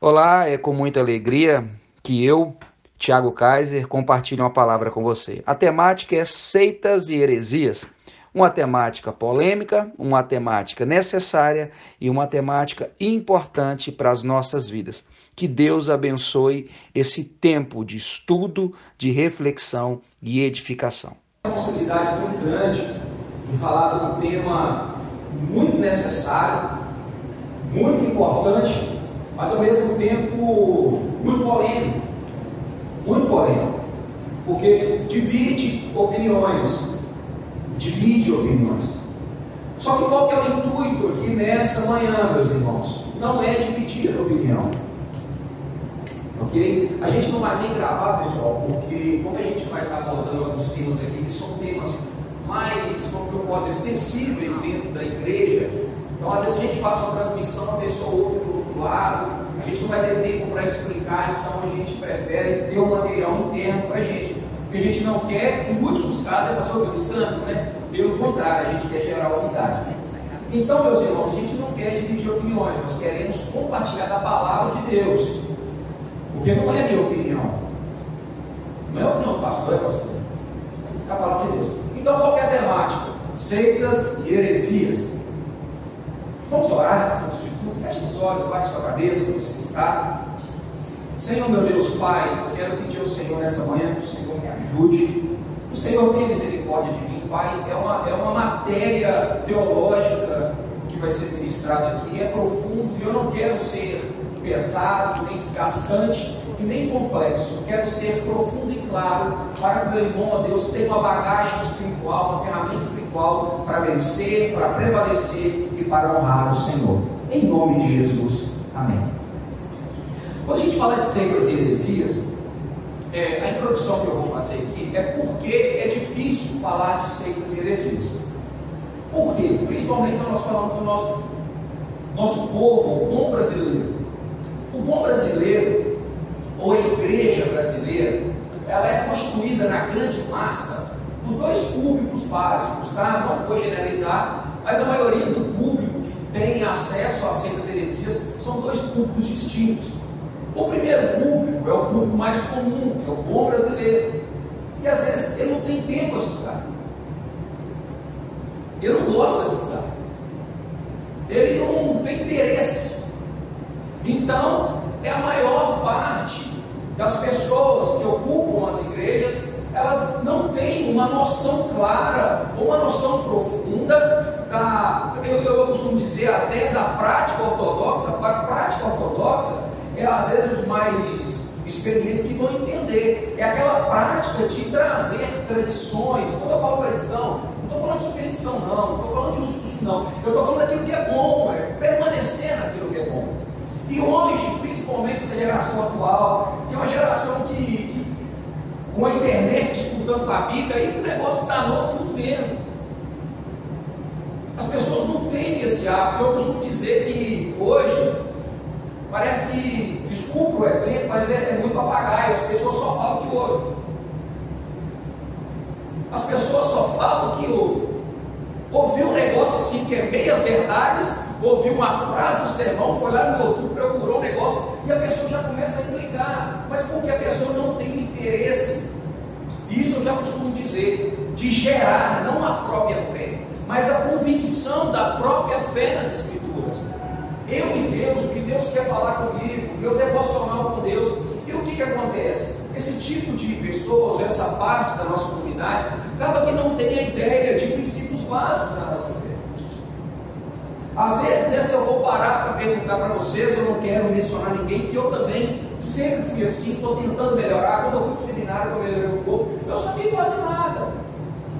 Olá, é com muita alegria que eu, Tiago Kaiser, compartilho uma palavra com você. A temática é seitas e heresias. Uma temática polêmica, uma temática necessária e uma temática importante para as nossas vidas. Que Deus abençoe esse tempo de estudo, de reflexão e edificação. Uma responsabilidade muito grande em falar de um tema muito necessário, muito importante mas ao mesmo tempo muito polêmico. Muito polêmico. Porque divide opiniões. Divide opiniões. Só que qual que é o intuito aqui nessa manhã, meus irmãos? Não é dividir a opinião. Ok? A gente não vai nem gravar, pessoal, porque como a gente vai estar abordando alguns temas aqui que são temas mais, como eu posso dizer, sensíveis dentro da igreja, então às vezes a gente faz uma transmissão, a pessoa ouve lado, a gente não vai ter tempo para explicar, então a gente prefere ter um material interno para a gente. Porque a gente não quer, em últimos casos, é fazer o escândalo, né? Pelo contrário, a gente quer gerar unidade. Então, meus irmãos, a gente não quer dividir opiniões, nós queremos compartilhar da palavra de Deus. Porque não é minha opinião. Não é opinião do pastor, é pastor. É a palavra de Deus. Então, qual é a temática? Seitas e heresias. Vamos orar antes de tudo. Feche os olhos, baixe sua cabeça, onde você está. Senhor, meu Deus, Pai, eu quero pedir ao Senhor nessa manhã que o Senhor me ajude. O Senhor tem misericórdia de mim, Pai. É uma, é uma matéria teológica que vai ser ministrada aqui. É profundo e eu não quero ser pesado, nem desgastante e nem complexo. Eu quero ser profundo e claro para que o meu irmão, ó Deus, tenha uma bagagem espiritual, uma ferramenta espiritual para vencer, para prevalecer e para honrar o Senhor. Em nome de Jesus. Amém. Quando a gente fala de seitas e heresias, é, a introdução que eu vou fazer aqui é porque é difícil falar de seitas e heresias. Por quê? Principalmente quando nós falamos do nosso, nosso povo, o bom brasileiro. O bom brasileiro, ou a igreja brasileira, ela é constituída na grande massa por dois públicos básicos, tá? Não vou generalizar, mas a maioria do público que tem acesso a certas heresias são dois públicos distintos. O primeiro público é o público mais comum, que é o bom brasileiro, que às vezes ele não tem tempo a estudar. Ele não gosta de estudar. Ele não tem interesse. Então, é a maior parte das pessoas que ocupam as igrejas, elas não têm uma noção clara, ou uma noção profunda da, eu, eu costumo dizer até da prática ortodoxa, a prática ortodoxa é às vezes os mais experientes que vão entender. É aquela prática de trazer tradições. Quando eu falo tradição, não estou falando de superstição, não, não estou falando de uso, não. Eu estou falando daquilo que é bom, é permanecer naquilo que é bom. E hoje, principalmente essa geração atual, que é uma geração que com a internet disputando com a Bíblia, aí que o negócio danou tudo mesmo. As pessoas não têm esse hábito. Eu costumo dizer que hoje, parece que, desculpa o exemplo, mas é, é muito papagaio, as pessoas só falam o que ouvem. As pessoas só falam o que ouvem. Ouviu um negócio assim que é meias verdades, ouviu uma frase do sermão, foi lá no YouTube, procurou um negócio, e a pessoa já começa a implicar. Mas porque a pessoa não tem interesse. Isso eu já costumo dizer, de gerar não a própria fé, mas a convicção da própria fé nas Escrituras. Eu em Deus, o que Deus quer falar comigo, meu devocional com Deus. E o que, que acontece? Esse tipo de pessoas, essa parte da nossa comunidade, acaba que não tem a ideia de princípios básicos da nossa fé. Às vezes, nessa eu vou parar para perguntar para vocês, eu não quero mencionar ninguém, que eu também sempre fui assim, estou tentando melhorar. Quando eu fui para o seminário, eu melhorei um pouco, eu sabia quase nada.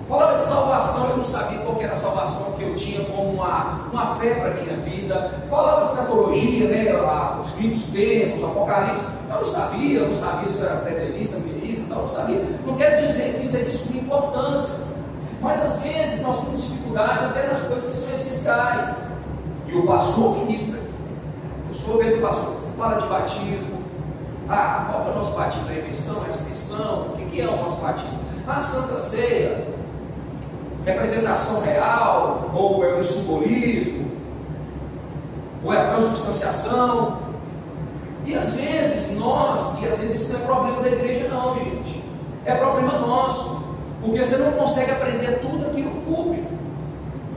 Falava de salvação, eu não sabia qual era a salvação que eu tinha como uma, uma fé para a minha vida. Falava de escatologia, né, lá, os fins dos tempos, apocalipse. Eu não sabia, eu não sabia se era pré-delícia, ministra, então eu não sabia. Não quero dizer que isso é de suma importância. Mas às vezes nós temos dificuldades até nas coisas que são essenciais. E o pastor ministra. Eu sou o do pastor. Fala de batismo. Ah, qual é o nosso batismo? A remissão, a extensão? O que é o nosso batismo? Ah, Santa Ceia. Representação real? Ou é o simbolismo? Ou é a transubstanciação? E às vezes nós, e às vezes isso não é problema da igreja, não, gente. É problema nosso. Porque você não consegue aprender tudo.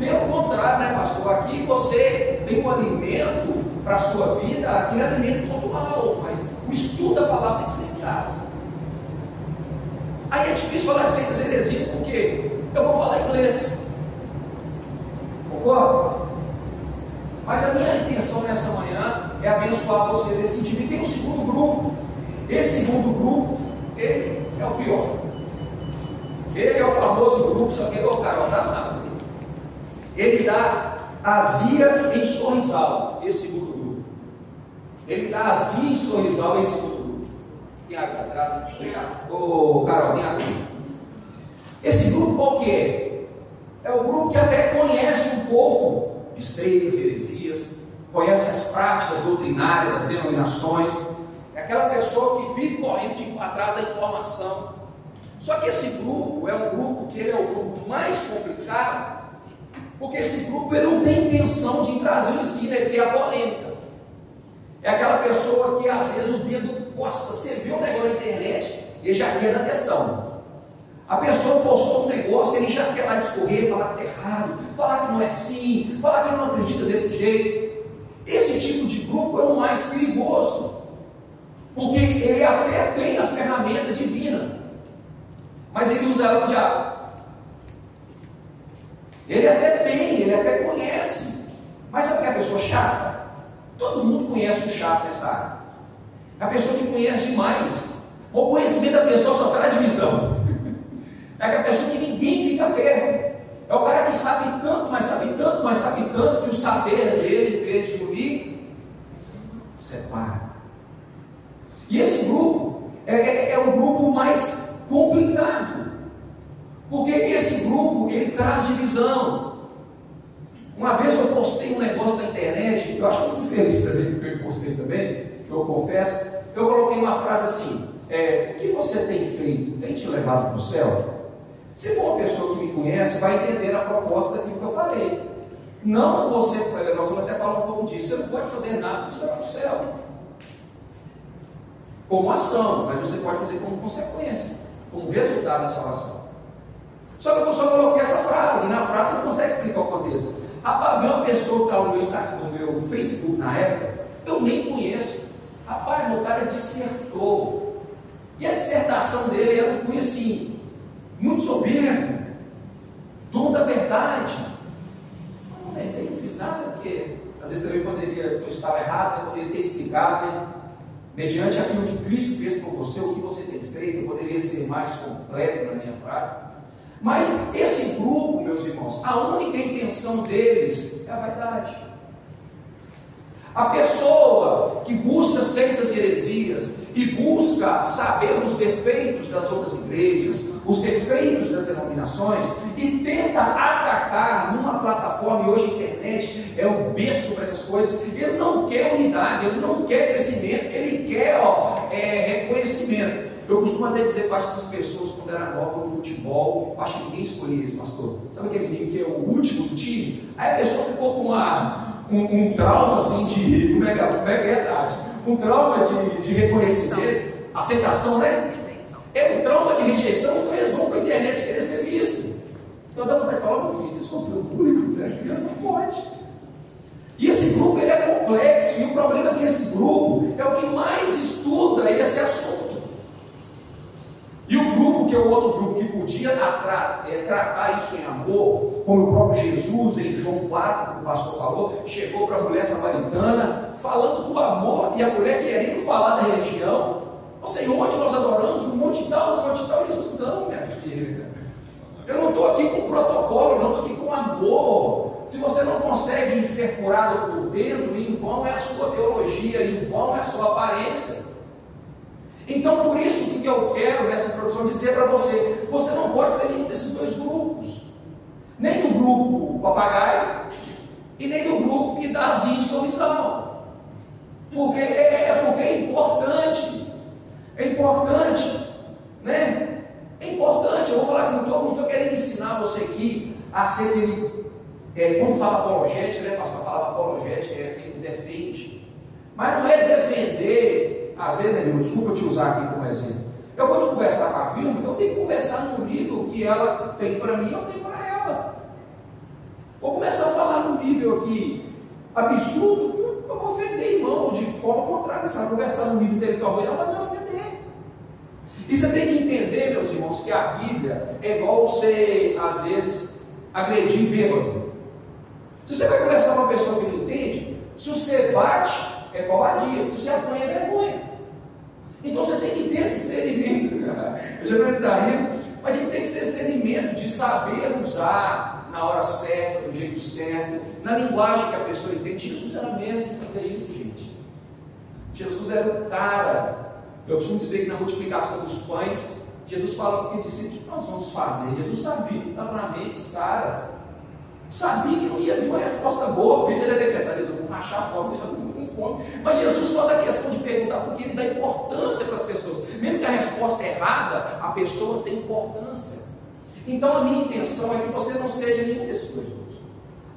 Pelo contrário, né, pastor? Aqui você tem um alimento para a sua vida, aquele alimento pontual, mas o estudo da palavra tem que ser em casa. Aí é difícil falar de seitas heresias, porque eu vou falar inglês. Concorda? Mas a minha intenção nessa manhã é abençoar vocês nesse sentido. E tem um segundo grupo. Esse segundo grupo, ele é o pior. Ele é o famoso grupo, sabe quem é cara? nada. Ele dá azia em sorrisal, esse segundo grupo. Ele dá azia em sorrisal, esse segundo grupo. Água atrás? Obrigado. Ô, Carol, tem água. Esse grupo qual que é? É o grupo que até conhece um pouco de seitas, heresias, conhece as práticas doutrinárias das denominações. É aquela pessoa que vive correndo atrás da informação. Só que esse grupo é um grupo que ele é o grupo mais complicado porque esse grupo ele não tem intenção de trazer o ensino, ele quer a polêmica. É aquela pessoa que às vezes o dedo, nossa, você viu um negócio na internet, ele já quer dar questão. A pessoa postou um negócio, ele já quer lá discorrer, falar que é errado, falar que não é assim, falar que não acredita desse jeito. Esse tipo de grupo é o mais perigoso, porque ele até tem a ferramenta divina, mas ele usa ela diabo. Ele até tem, ele até conhece. Mas sabe que é a pessoa chata? Todo mundo conhece o chato nessa área. A pessoa que conhece demais. O conhecimento da pessoa só traz divisão. É aquela pessoa que ninguém fica perto. É o cara que sabe tanto, mas sabe tanto, mas sabe tanto que o saber dele, em vez de unir, separa. E esse grupo é, é, é o grupo mais complicado. Porque esse grupo, ele traz divisão. Uma vez eu postei um negócio na internet, eu acho que eu fui feliz também, porque eu postei também, eu confesso. Eu coloquei uma frase assim: é, O que você tem feito tem te levado para o céu? Se for uma pessoa que me conhece, vai entender a proposta daquilo que eu falei. Não você, nós vamos até falar um pouco disso, você não pode fazer nada para te para o céu. Como ação, mas você pode fazer como consequência, como resultado da salvação. Só que eu só coloquei essa frase, e na frase você consegue explicar o contexto. Rapaz, veio uma pessoa que estava no meu, no meu Facebook na época, eu nem conheço. Rapaz, meu cara dissertou. E a dissertação dele era um cunho assim, muito soberbo, dono da verdade. Não, não, não fiz nada, porque às vezes também poderia, eu estava errado, eu poderia ter explicado, né? mediante aquilo que Cristo fez por você, o que você tem feito, eu poderia ser mais completo na minha frase. Mas esse grupo, meus irmãos, a única intenção deles é a vaidade. A pessoa que busca seitas e heresias e busca saber os defeitos das outras igrejas, os defeitos das denominações e tenta atacar numa plataforma, e hoje a internet é o berço para essas coisas, ele não quer unidade, ele não quer crescimento, ele quer ó, é, reconhecimento. Eu costumo até dizer para essas pessoas, quando era nova no futebol, acho que ninguém escolhia esse pastor. Sabe aquele menino que é o último do time? Aí a pessoa ficou com uma, um, um trauma assim de. Como é como é, é verdade? Um trauma de, de reconhecimento, aceitação, né? É um trauma de rejeição, então eles vão para a internet querer ser visto. Então dá vontade de falar, meu filho, você sofreu público, você é criança, pode. E esse grupo ele é complexo, e o problema é que esse grupo é o que mais estuda esse assunto. E o grupo, que é o outro grupo que podia tra é, tratar isso em amor, como o próprio Jesus, em João 4, que o pastor falou, chegou para a mulher samaritana, falando do amor, e a mulher querendo falar da religião. Ou seja, onde nós adoramos? No monte tal, no monte tal. Jesus, não, minha filha. Eu não estou aqui com protocolo, não estou aqui com amor. Se você não consegue ser curado por dentro, em vão é a sua teologia, em vão é a sua aparência. Então, por isso que eu quero nessa introdução dizer para você: você não pode ser nenhum desses dois grupos, nem do grupo papagaio e nem do grupo que dá asinho sorrisal, porque é, é, é, porque é importante, é importante, né? É importante. Eu vou falar que não estou querendo ensinar você aqui a ser é, como fala apologética, né? Pastor a palavra apologética é aquele que defende, mas não é defender Vilma, desculpa te usar aqui como exemplo. Eu vou te conversar com a Vilma, eu tenho que conversar no nível que ela tem para mim, eu tenho para ela. Vou começar a falar no nível aqui absurdo, eu vou ofender irmão de forma contrária. Se ela conversar no nível intelectual, ela vai me ofender. E você tem que entender, meus irmãos, que a Bíblia é igual você, às vezes, agredir bêbado. Se você vai conversar com uma pessoa que não entende, se você bate, é covardia. Se você apanha, é vergonha. Então você tem que ter esse discernimento. Eu já não está rindo, mas tem que ser discernimento de saber usar na hora certa, do jeito certo, na linguagem que a pessoa entende. Jesus era mestre em fazer isso, gente. Jesus era o cara. Eu costumo dizer que na multiplicação dos pães, Jesus fala para os o que nós vamos fazer? Jesus sabia que estava na mente dos caras. Sabia que não ia vir uma resposta boa. Pedro ter pensado: eu vou rachar a fome, deixar fome. Mas Jesus faz a questão de perguntar, porque ele dá importância para as pessoas. Mesmo que a resposta é errada, a pessoa tem importância. Então a minha intenção é que você não seja nenhum desses dois.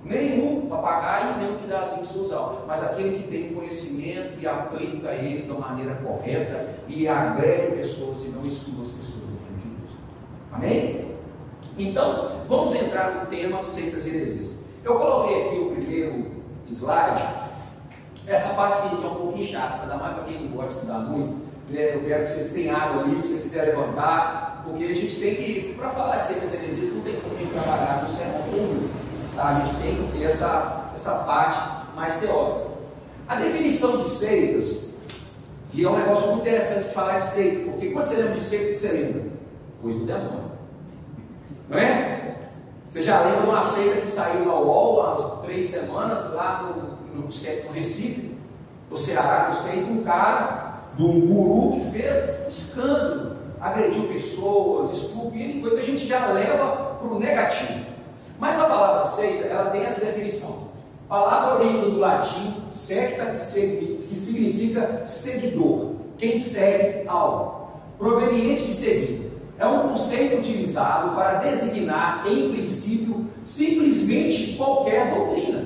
Nenhum papagaio, nem um que dá asinho suzal, mas aquele que tem conhecimento e aplica ele da maneira correta e agrega pessoas e não exclua as pessoas do reino de Deus. Amém? Então, vamos entrar no tema seitas e heresias. Eu coloquei aqui o primeiro slide, essa parte que a gente é um pouquinho chata, ainda mais para quem não gosta de estudar muito. Né? Eu quero que você tenha água ali, se você quiser levantar, porque a gente tem que, para falar de seitas e heresias, não tem como trabalhar no sermão comum. Tá? A gente tem que ter essa, essa parte mais teórica. A definição de seitas, que é um negócio muito interessante de falar de seita, porque quando você lembra de seita, o que você lembra? Coisa do demônio. Não é? Você já lembra de uma seita que saiu na UOL há três semanas, lá no, no, no Recife, no Ceará, não sei, de um cara, de um guru que fez escândalo, agrediu pessoas, estupro, e a gente já leva para o negativo. Mas a palavra seita, ela tem essa definição. Palavra oriunda do latim, secta, que significa seguidor, quem segue algo, proveniente de seguir. É um conceito utilizado para designar, em princípio, simplesmente qualquer doutrina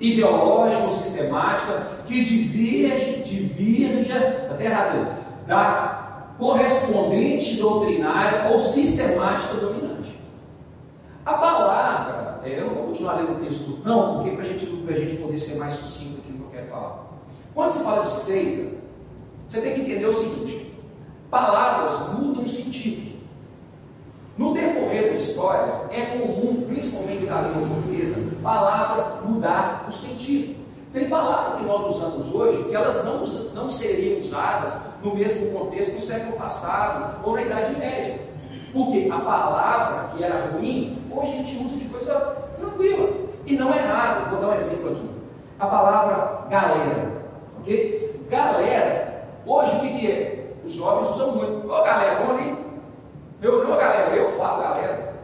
ideológica ou sistemática que diverge, divirja, até errado, da correspondente doutrinária ou sistemática dominante. A palavra, é, eu não vou continuar lendo o texto, não, porque para gente, a gente poder ser mais sucinto aqui no que eu quero falar. Quando se fala de seita, você tem que entender o seguinte: palavras mudam sentidos. No decorrer da história, é comum, principalmente na língua portuguesa, palavra mudar o sentido. Tem palavras que nós usamos hoje que elas não, não seriam usadas no mesmo contexto do século passado ou na Idade Média. Porque a palavra que era ruim, hoje a gente usa de coisa tranquila. E não é raro, vou dar um exemplo aqui. A palavra galera. Ok? Galera, hoje o que, que é? Os jovens usam muito. Ô galera, vamos ali. Eu não, galera, eu falo galera.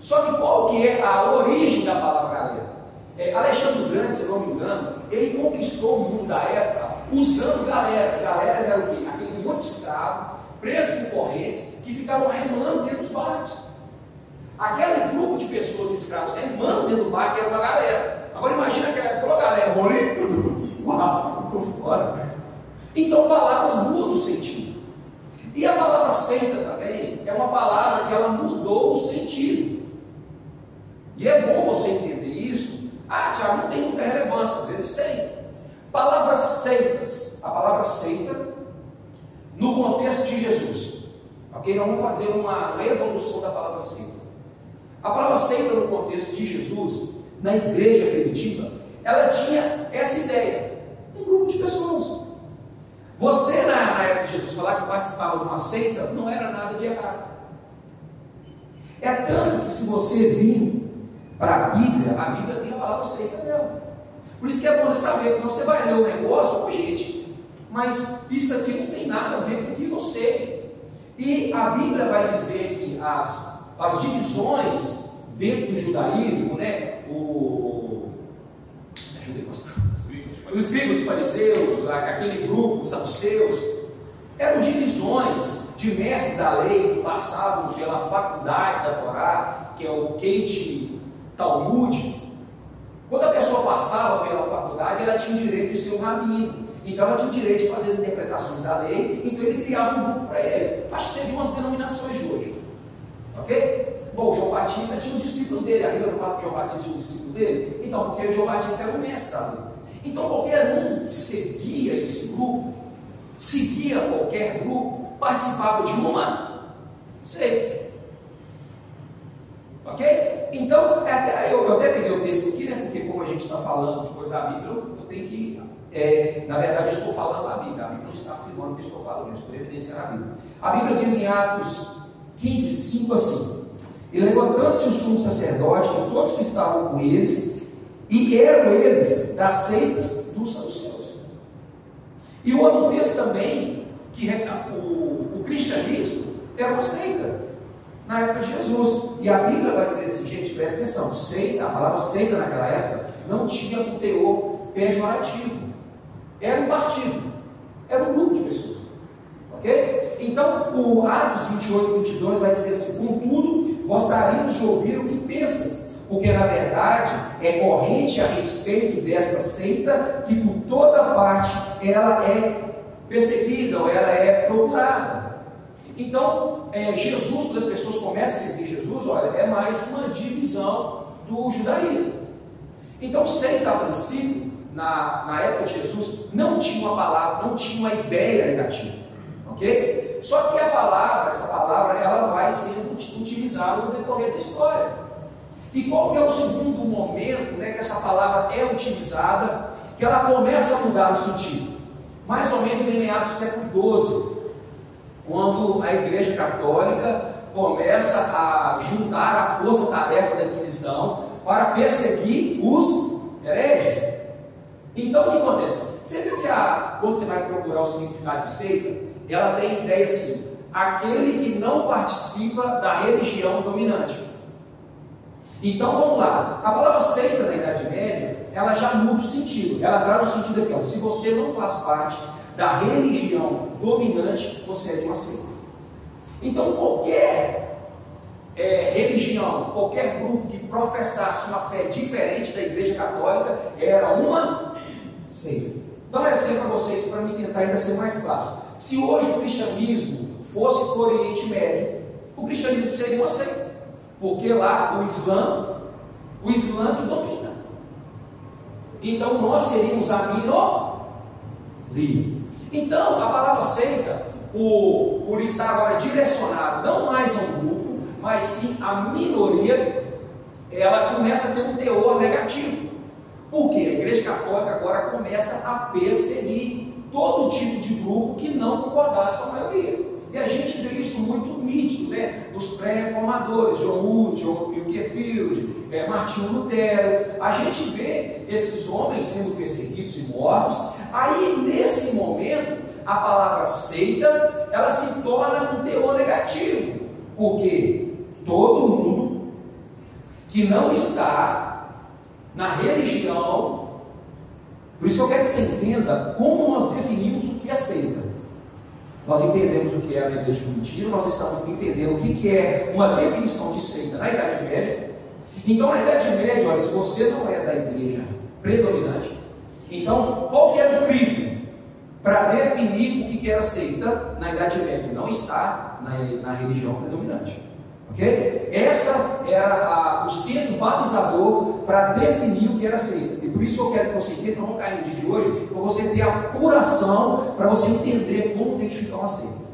Só que qual que é a origem da palavra galera? É, Alexandre Grande, se não me engano, ele conquistou o mundo da época usando galeras. Galeras eram o quê? Aquele monte de escravo, preso por correntes, que ficavam remando dentro dos barcos. Aquele grupo de pessoas escravos remando dentro do barco era uma galera. Agora imagina aquela época, falou galera, vou tudo, por fora. Então palavras mudam o sentido. E a palavra seita também é uma palavra que ela mudou o sentido. E é bom você entender isso. Ah, Tiago, não tem muita relevância, às vezes tem. Palavras seitas, a palavra seita, no contexto de Jesus. Ok? Nós vamos fazer uma, evolução da palavra seita. A palavra seita no contexto de Jesus, na igreja primitiva, ela tinha essa ideia. Um grupo de pessoas. Você, na época de Jesus, falar que participava de uma seita, não era nada de errado. É tanto que se você vir para a Bíblia, a Bíblia tem a palavra seita nela. Por isso que é bom você saber que você vai ler o negócio, oh, gente, mas isso aqui não tem nada a ver com o que eu sei. E a Bíblia vai dizer que as, as divisões dentro do judaísmo, né? O, os escribas, fariseus, aquele grupo, os saduceus, eram divisões de mestres da lei que passavam pela faculdade da Torá, que é o Kate Talmud. Quando a pessoa passava pela faculdade, ela tinha o direito de ser um rabino. Então ela tinha o direito de fazer as interpretações da lei, então ele criava um grupo para ele. Acho que seriam as denominações de hoje. Ok? Bom, João Batista tinha os discípulos dele. A Bíblia não fala que João Batista tinha os discípulos dele? Então, porque João Batista era o mestre da lei. Então, qualquer um que seguia esse grupo, seguia qualquer grupo, participava de uma seita. Ok? Então, é até, eu, eu até peguei o texto aqui, né? Porque como a gente está falando de coisa da Bíblia, eu tenho que. É, na verdade, eu estou falando da Bíblia. A Bíblia não está afirmando que eu estou falando, eu estou evidenciando a Bíblia. A Bíblia diz em Atos 15, 5 assim. E levantando-se o sumo sacerdote com todos que estavam com eles, e eram eles das seitas dos saduceus. E o outro texto também, que o, o cristianismo era uma seita na época de Jesus. E a Bíblia vai dizer assim, gente, presta atenção, seita, a palavra seita naquela época não tinha um teor pejorativo. Era um partido, era um grupo de pessoas. Ok? Então, o Atos 28, 22 vai dizer assim: Contudo, gostaríamos de ouvir o que pensas, porque na verdade é corrente a respeito dessa seita que por toda parte ela é perseguida ou ela é procurada. Então, é, Jesus, quando as pessoas começam a seguir Jesus, olha, é mais uma divisão do judaísmo. Então, seita a princípio, na, na época de Jesus, não tinha uma palavra, não tinha uma ideia negativa. Ok? Só que a palavra, essa palavra, ela vai sendo utilizada no decorrer da história. E qual é o segundo momento né, que essa palavra é utilizada, que ela começa a mudar o sentido? Mais ou menos em meados do século XII, quando a Igreja Católica começa a juntar a força-tarefa da Inquisição para perseguir os hereges. Então o que acontece? Você viu que a, quando você vai procurar o significado de seita, ela tem a ideia assim: aquele que não participa da religião dominante. Então vamos lá, a palavra seita na Idade Média, ela já muda o sentido, ela traz o sentido aqui, ó, se você não faz parte da religião dominante, você é de uma seita. Então qualquer é, religião, qualquer grupo que professasse uma fé diferente da Igreja Católica era uma seita. Dá um exemplo para vocês, para me tentar ainda ser mais claro. Se hoje o cristianismo fosse para o Oriente Médio, o cristianismo seria uma seita. Porque lá o Islã, o Islã que domina. Então nós seríamos a minoria. Então a palavra seita, por, por estar agora direcionado não mais a um grupo, mas sim a minoria, ela começa a ter um teor negativo. Porque a Igreja Católica agora começa a perseguir todo tipo de grupo que não concordasse com a maioria. E a gente vê isso muito nítido, né? Dos pré-reformadores, John Wood, John Wilkefield, é, Martinho Lutero. A gente vê esses homens sendo perseguidos e mortos. Aí, nesse momento, a palavra seita, ela se torna um teor negativo. Porque todo mundo que não está na religião por isso eu quero que você entenda como nós definimos o que é seita. Nós entendemos o que é a igreja mentira, nós estamos entendendo o que é uma definição de seita na Idade Média. Então, na Idade Média, olha, se você não é da igreja predominante, então qual que era o crivo para definir o que era seita na Idade Média? Não está na, na religião predominante. Ok? Essa era a, o centro balizador para definir o que era seita. Por isso eu quero que você entenda, não cair no dia de hoje, para você ter apuração, para você entender como identificar uma seita.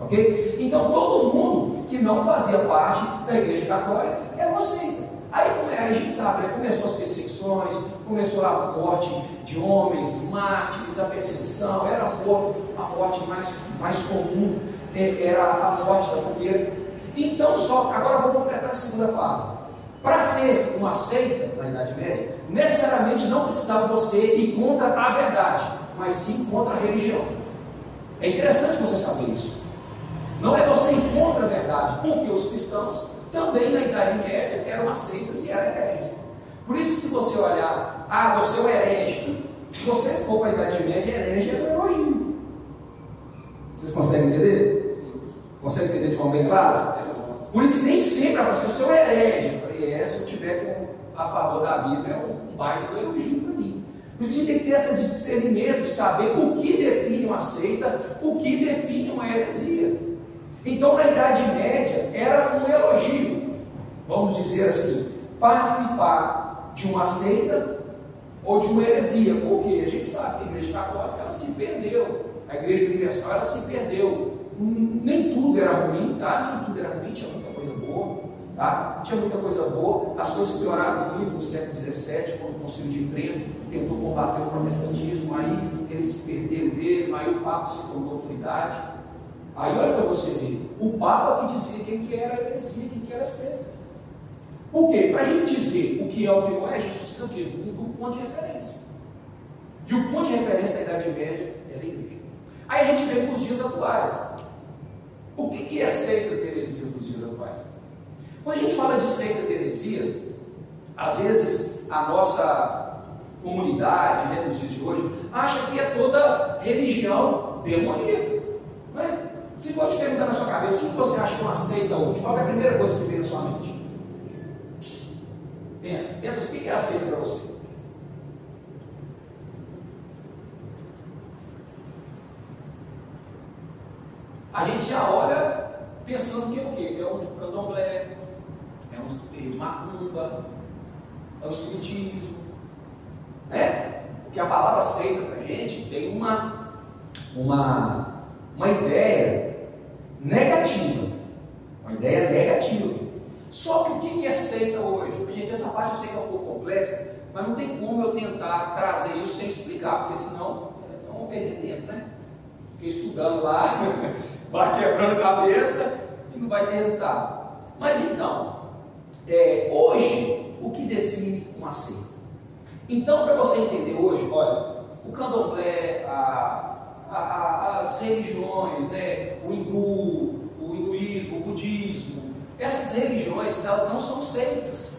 Ok? Então todo mundo que não fazia parte da igreja católica era uma seita. Aí a gente sabe, né, começou as perseguições, começou a morte de homens, mártires, a perseguição, era a morte, a morte mais, mais comum, é, era a morte da fogueira. Então, só agora vou completar a segunda fase. Para ser uma seita na Idade Média, necessariamente não precisava você ir contra a verdade, mas sim contra a religião. É interessante você saber isso. Não é você ir contra a verdade, porque os cristãos também na Idade Média eram aceitas e eram hereges. Por isso, se você olhar, ah, você é um herege. Se você for para a Idade Média, herege é um elogio. Vocês conseguem entender? Consegue entender de forma bem clara? Por isso nem sempre a pessoa, se eu herege, é, se eu tiver com, a favor da Bíblia, é um baita do elogio para mim. A gente tem que ter esse discernimento de saber o que define uma seita, o que define uma heresia. Então, na Idade Média, era um elogio, vamos dizer assim, participar de uma seita ou de uma heresia, porque a gente sabe que a Igreja Católica ela se perdeu, a Igreja Universal ela se perdeu. Nem tudo era ruim, tá? Nem tudo era ruim, tinha tá? Tinha muita coisa boa, as coisas pioraram muito no século XVII, quando o Concílio de Trento tentou combater o protestantismo, aí eles perderam mesmo, aí o Papa se tornou autoridade. Aí olha para você ver, o Papa que dizia quem que era heresia, quem que era seita. Por quê? Para a gente dizer o que é o que não é, a gente precisa? Do, ponto de referência. E o ponto de referência da Idade Média era a igreja. Aí a gente vê para os dias atuais. O que, que é seitas e heresias dos dias atuais? Quando a gente fala de seitas e heresias, às vezes a nossa comunidade, né, nos dias de hoje, acha que é toda religião demoníaca. É? Se for te perguntar na sua cabeça, o que você acha que é uma seita hoje? Qual é a primeira coisa que vem na sua mente? Pensa, pensa o que é aceito para você. A gente já olha pensando que é o quê? É um candomblé, é um terreiro de macumba, é o espiritismo, né? Porque a palavra aceita para a gente tem uma, uma, uma ideia negativa, uma ideia negativa. Só que o que é seita hoje? Gente, essa parte eu sei que é um pouco complexa, mas não tem como eu tentar trazer isso sem explicar, porque senão é, vamos perder tempo, né? Fiquei estudando lá, vai quebrando cabeça e não vai ter resultado. Mas então, é, hoje, o que define uma seita? Então, para você entender hoje, olha, o candomblé, a, a, a, as religiões, né, o hindu, o hinduísmo, o budismo, essas religiões, elas não são seitas.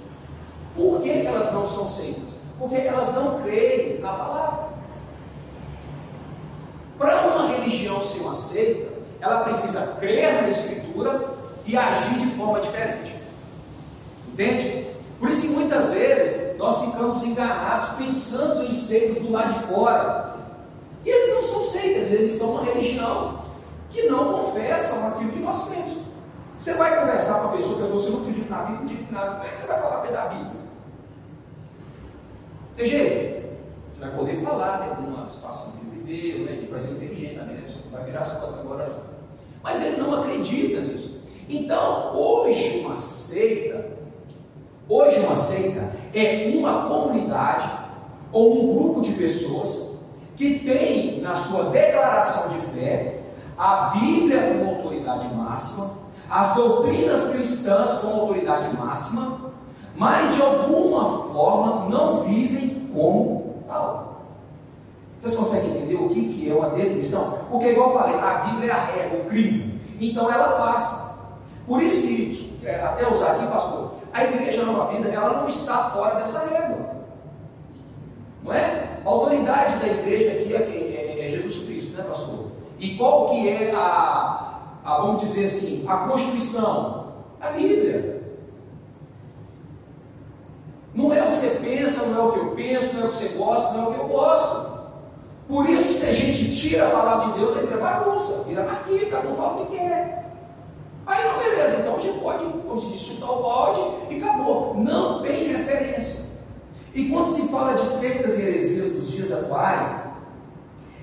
Por que, que elas não são seitas? Porque elas não creem na palavra. Para uma religião ser uma seita, ela precisa crer na Escritura e agir de forma diferente. Entende? Por isso que muitas vezes nós ficamos enganados pensando em seitas do lado de fora. E eles não são seitas, eles são uma religião que não confessam aquilo que nós cremos. Você vai conversar com a pessoa que você não acredita na Bíblia, não acredita em nada, como é que você vai falar da Bíblia? Tem jeito? Você vai poder falar né, de uma situação que viveu, né, vai ser inteligente também, né, não vai virar as costas agora. Mas ele não acredita nisso. Então, hoje uma hoje uma seita é uma comunidade ou um grupo de pessoas que tem na sua declaração de fé a Bíblia como autoridade máxima as doutrinas cristãs com autoridade máxima, mas de alguma forma não vivem como tal. Vocês conseguem entender o que, que é uma definição? Porque, igual eu falei, a Bíblia é a regra, o crivo. Então ela passa. Por isso que, é, até usar aqui, pastor, a igreja nova vida, ela não está fora dessa régua. Não é? A autoridade da igreja aqui é, é, é Jesus Cristo, né, pastor? E qual que é a, a, vamos dizer assim, a Constituição? A Bíblia. Não é o que você pensa, não é o que eu penso, não é o que você gosta, não é o que eu gosto. Por isso, se a gente tira a palavra de Deus, aí vira bagunça, vira cada um fala o que quer. Aí não, beleza, então a gente pode, como se diz, chutar o balde e acabou. Não tem referência. E quando se fala de seitas e heresias dos dias atuais,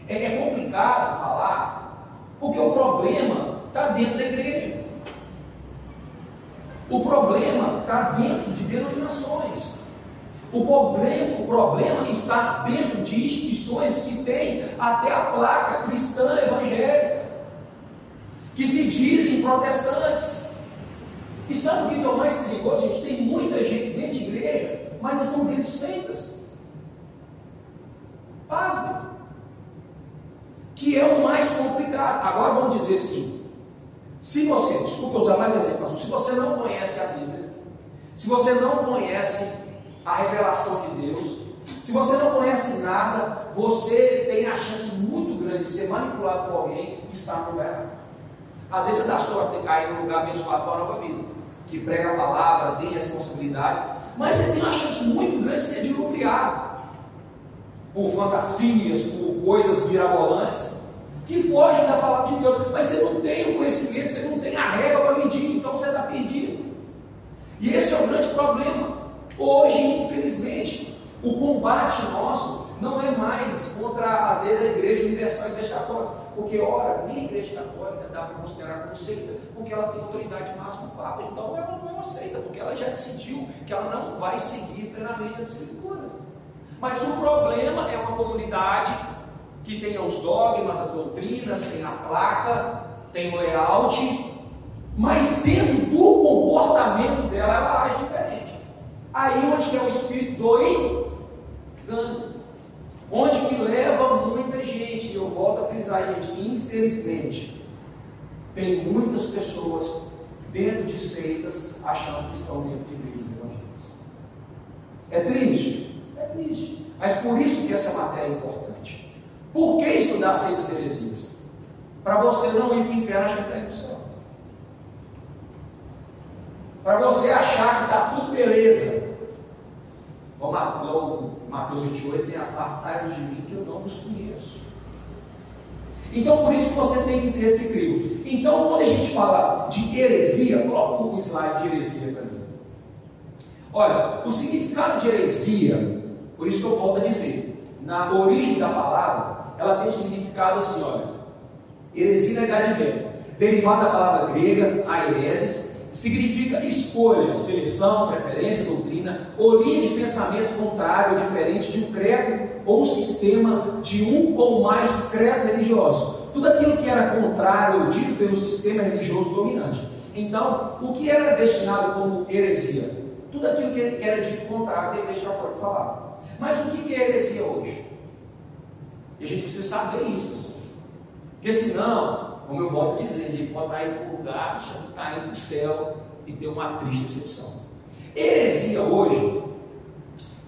é, é complicado falar, porque o problema está dentro da igreja. O problema está dentro de denominações. O problema, o problema está dentro de instituições que têm até a placa cristã evangélica, que se dizem protestantes. E sabe o que é o mais perigoso? Gente, tem muita gente dentro de igreja, mas estão dentro de seitas. Pasme. Que é o mais complicado. Agora vamos dizer assim: se você, desculpa usar mais um exemplo, se você não conhece a Bíblia, se você não conhece a revelação de Deus, se você não conhece nada, você tem a chance muito grande de ser manipulado por alguém e estar no errado. Às vezes você dá sorte de cair num lugar abençoado para a nova vida, que prega a palavra, tem responsabilidade, mas você tem uma chance muito grande de ser diluviado. por fantasias, por coisas mirabolantes, que fogem da palavra de Deus. Mas você não tem o conhecimento, você não tem a regra para medir, então você está perdido. E esse é o grande problema. Hoje, infelizmente, o combate nosso não é mais contra, às vezes, a Igreja Universal e a Igreja Católica. Porque, ora, nem a Igreja Católica dá para considerar como seita, porque ela tem autoridade máxima Papa. Então, ela não é uma seita, porque ela já decidiu que ela não vai seguir plenamente as Escrituras. Mas o problema é uma comunidade que tem os dogmas, as doutrinas, tem a placa, tem o layout, mas dentro do comportamento dela ela age diferente. Aí onde é o espírito do engano, onde que leva muita gente, e eu volto a frisar, gente, infelizmente, tem muitas pessoas dentro de seitas achando que estão dentro de igrejas evangélicas. É triste? É triste. Mas por isso que essa matéria é importante. Por que estudar seitas heresias? Para você não ir para o inferno achando que está no céu. Para você achar que está tudo beleza. Como Mateus 28 tem apartado de mim que eu não vos conheço. Então, por isso que você tem que ter esse crivo. Então, quando a gente fala de heresia, coloca um slide de heresia para mim. Olha, o significado de heresia, por isso que eu volto a dizer, na origem da palavra, ela tem um significado assim, olha, heresia na Idade Média, derivada da palavra grega, aereses, significa escolha, seleção, preferência, doutrina, ou linha de pensamento contrário ou diferente de um credo ou um sistema de um ou mais credos religiosos. Tudo aquilo que era contrário ou dito pelo sistema religioso dominante. Então, o que era destinado como heresia? Tudo aquilo que era dito contrário a igreja católica falava. Mas o que é heresia hoje? E a gente precisa saber isso, pessoal. Porque senão, como eu volto a dizer, gente pode estar indo para um lugar, achando que está indo para o céu e ter uma triste decepção. Heresia hoje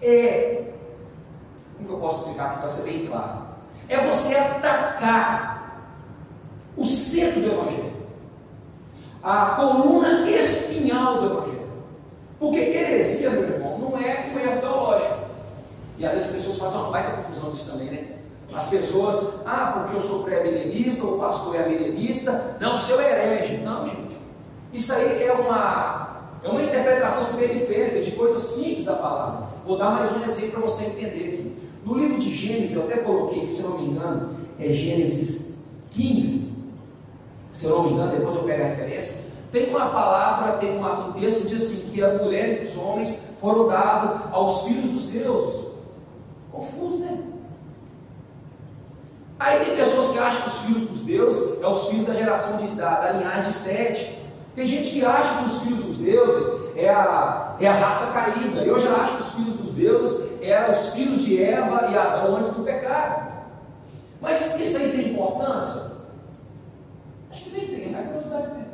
é, como que eu posso explicar aqui para ser bem claro? É você atacar o centro do Evangelho, a coluna espinhal do Evangelho. Porque heresia, meu irmão, não é um erro teológico. E às vezes as pessoas fazem uma baita confusão disso também, né? As pessoas, ah, porque eu sou pré-milenista, o pastor é milenista, não, seu herege. Não, gente. Isso aí é uma, é uma interpretação periférica de coisas simples da palavra. Vou dar mais um exemplo para você entender aqui. No livro de Gênesis, eu até coloquei se eu não me engano, é Gênesis 15. Se eu não me engano, depois eu pego a referência. Tem uma palavra, tem uma, um texto que diz assim: que as mulheres dos homens foram dadas aos filhos dos deuses. Confuso, né? Aí tem pessoas que acham que os filhos dos deuses é os filhos da geração de, da, da linhagem de Sete. Tem gente que acha que os filhos dos deuses é a, é a raça caída. Eu já acho que os filhos dos deuses eram os filhos de Eva e Adão antes do pecado. Mas isso aí tem importância? Acho que nem tem, é curiosidade mesmo.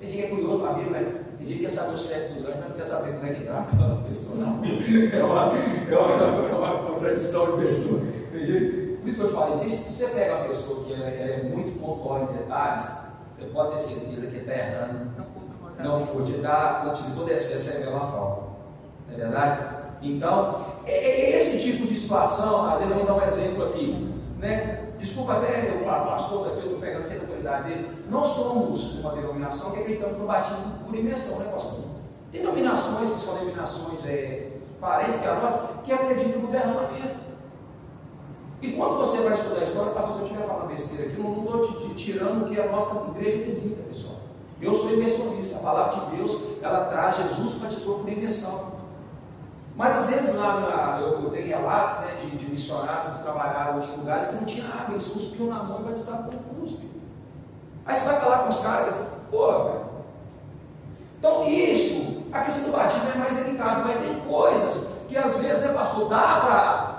Tem gente que é curioso para a Bíblia, né? Tem gente que quer saber o sexo dos anjos, mas não quer saber como é que trata a pessoa, não. É uma, é uma, é uma contradição de pessoa. Tem gente, por isso que eu te falei, se você pega uma pessoa que ela, ela é muito pontual em detalhes, você pode ter certeza que está errando. Não pode dar, quando tiver todo excesso, é uma falta. Não é verdade? Então, é, é, esse tipo de situação, às vezes eu vou dar um exemplo aqui, né? Desculpa até o pastor daqui, eu estou pegando sem autoridade dele. Nós somos uma denominação que acreditamos no batismo por imersão, né, pastor? Tem denominações que são denominações é, parentes que a nossa, que acreditam no derramamento. E quando você vai estudar a história, pastor, se eu estiver falando besteira aqui, eu não estou tirando que a nossa igreja acredita, pessoal. Eu sou imersionista, a palavra de Deus, ela traz Jesus batizou por imersão. Mas às vezes lá eu, eu, tenho relatos né, de, de, missionários que trabalharam em lugares que não tinha água, eles cuspiam na mão e batizavam com cuspe. Aí você vai falar com os caras, pô, velho. Então isso, a questão do batismo é mais delicado, mas tem coisas que às vezes, né, pastor, dá para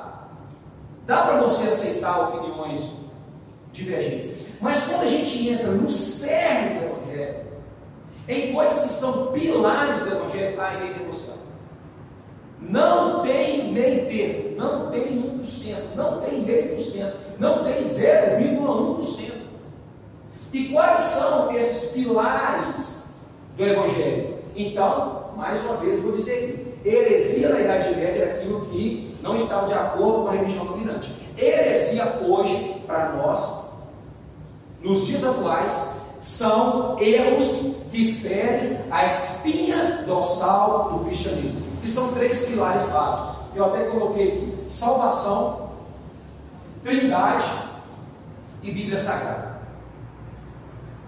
Dá para você aceitar opiniões divergentes. Mas quando a gente entra no cerne do Evangelho, em coisas que são pilares do Evangelho, aí é negociar. Não tem meio termo, não tem 1%, não tem meio por cento, não tem 0,1%. E quais são esses pilares do Evangelho? Então, mais uma vez, vou dizer aqui: Heresia na Idade Média era aquilo que não estava de acordo com a religião dominante. Heresia hoje, para nós, nos dias atuais, são erros que ferem a espinha dorsal do cristianismo. E são três pilares básicos. Eu até coloquei aqui: salvação, trindade e Bíblia Sagrada.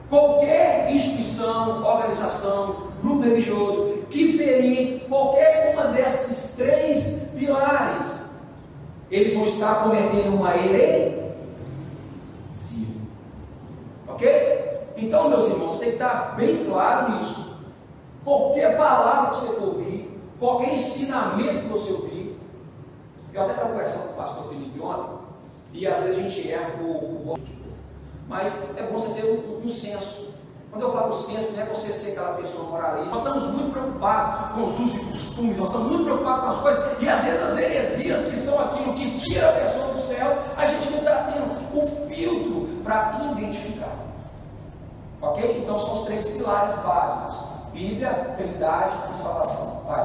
Qualquer instituição, organização, grupo religioso que ferir qualquer uma desses três pilares, eles vão estar cometendo uma heresia. Ok? Então, meus irmãos, tem que estar bem claro nisso. Qualquer palavra que você ouvir, qualquer ensinamento que você ouvir, eu até estava conversando com o pastor Felipe ontem, e às vezes a gente erra por, por mas é bom você ter um, um senso. Quando eu falo senso, não é você ser aquela pessoa moralista. Nós estamos muito preocupados com os usos e costumes, nós estamos muito preocupados com as coisas, e às vezes as heresias que são aquilo que tira a pessoa do céu, a gente não está tendo o filtro para identificar. Ok? Então são os três pilares básicos: Bíblia, Trindade e salvação. Vai.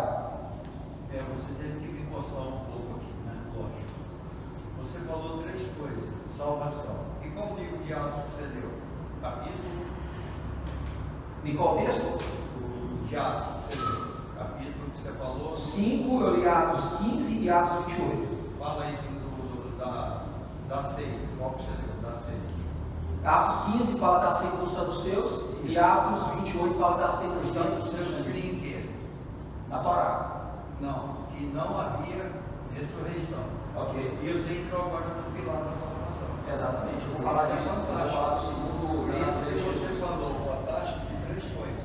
É, você teve que me coçar um pouco aqui, né? Lógico. Você falou três coisas: salvação qual livro de Atos? Capítulo. Em qual texto? De Atos. Capítulo que você falou. 5, eu li Atos 15 e Atos 28. Fala aí do, da, da ceia. Qual que você leu? Da ceia. Atos 15 fala da ceia dos saduceus e Atos 28 fala da ceia dos saduceus inteiro. Na Torá. Não, que não havia ressurreição. Ok. E você entrou agora no pilar da salvação. Exatamente. Eu vou falar disso, vou falar do segundo. Isso que você falou, fantástico, de três coisas.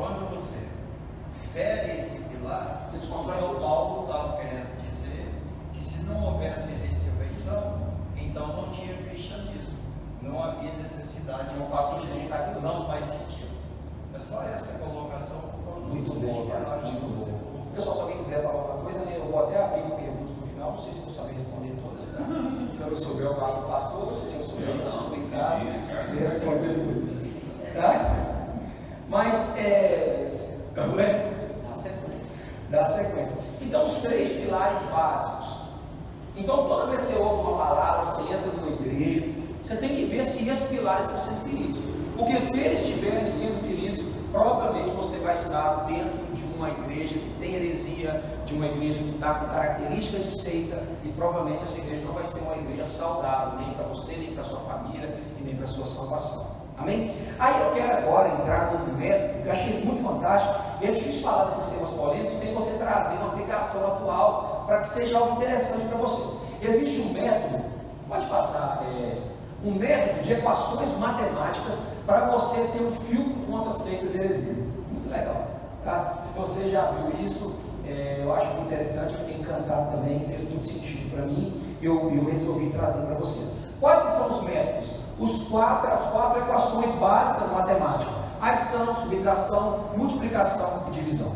Quando você fere esse pilar, você desconstrói então Paulo estava querendo dizer que se não houvesse ressurreição, então não tinha cristianismo. Não havia necessidade. Não faz sentido. Não faz sentido. É só essa colocação por causa muito do bom, muito bom. Pessoal, se alguém quiser falar alguma coisa, né, eu vou até abrir perguntas no final, não sei se vou saber responder todas, tá? se eu não souber, eu falo pastor, se eu não souber, eu estou publicado e responder tudo. Tá? Mas, é. Como é? Dá sequência. Dá sequência. Então, três pilares básicos. Então, toda vez que você ouve uma palavra, você entra numa igreja, você tem que ver se esses pilares estão sendo feridos. Porque se eles estiverem sendo feridos, provavelmente você vai estar dentro de uma igreja que tem heresia, de uma igreja que está com características de seita, e provavelmente essa igreja não vai ser uma igreja saudável, nem para você, nem para sua família, e nem para sua salvação. Amém? Aí eu quero agora entrar num método que eu achei muito fantástico, e é difícil falar desses temas polêmicos sem você trazer uma aplicação atual para que seja algo interessante para você. Existe um método, pode passar, é, um método de equações matemáticas para você ter um filtro contra seitas e heresias. Muito legal. Tá? Se você já viu isso, é, eu acho muito interessante, eu fiquei encantado também, fez muito sentido para mim, eu, eu resolvi trazer para vocês. Quais são os métodos? Os quatro, as quatro equações básicas matemáticas: adição, subtração, multiplicação e divisão.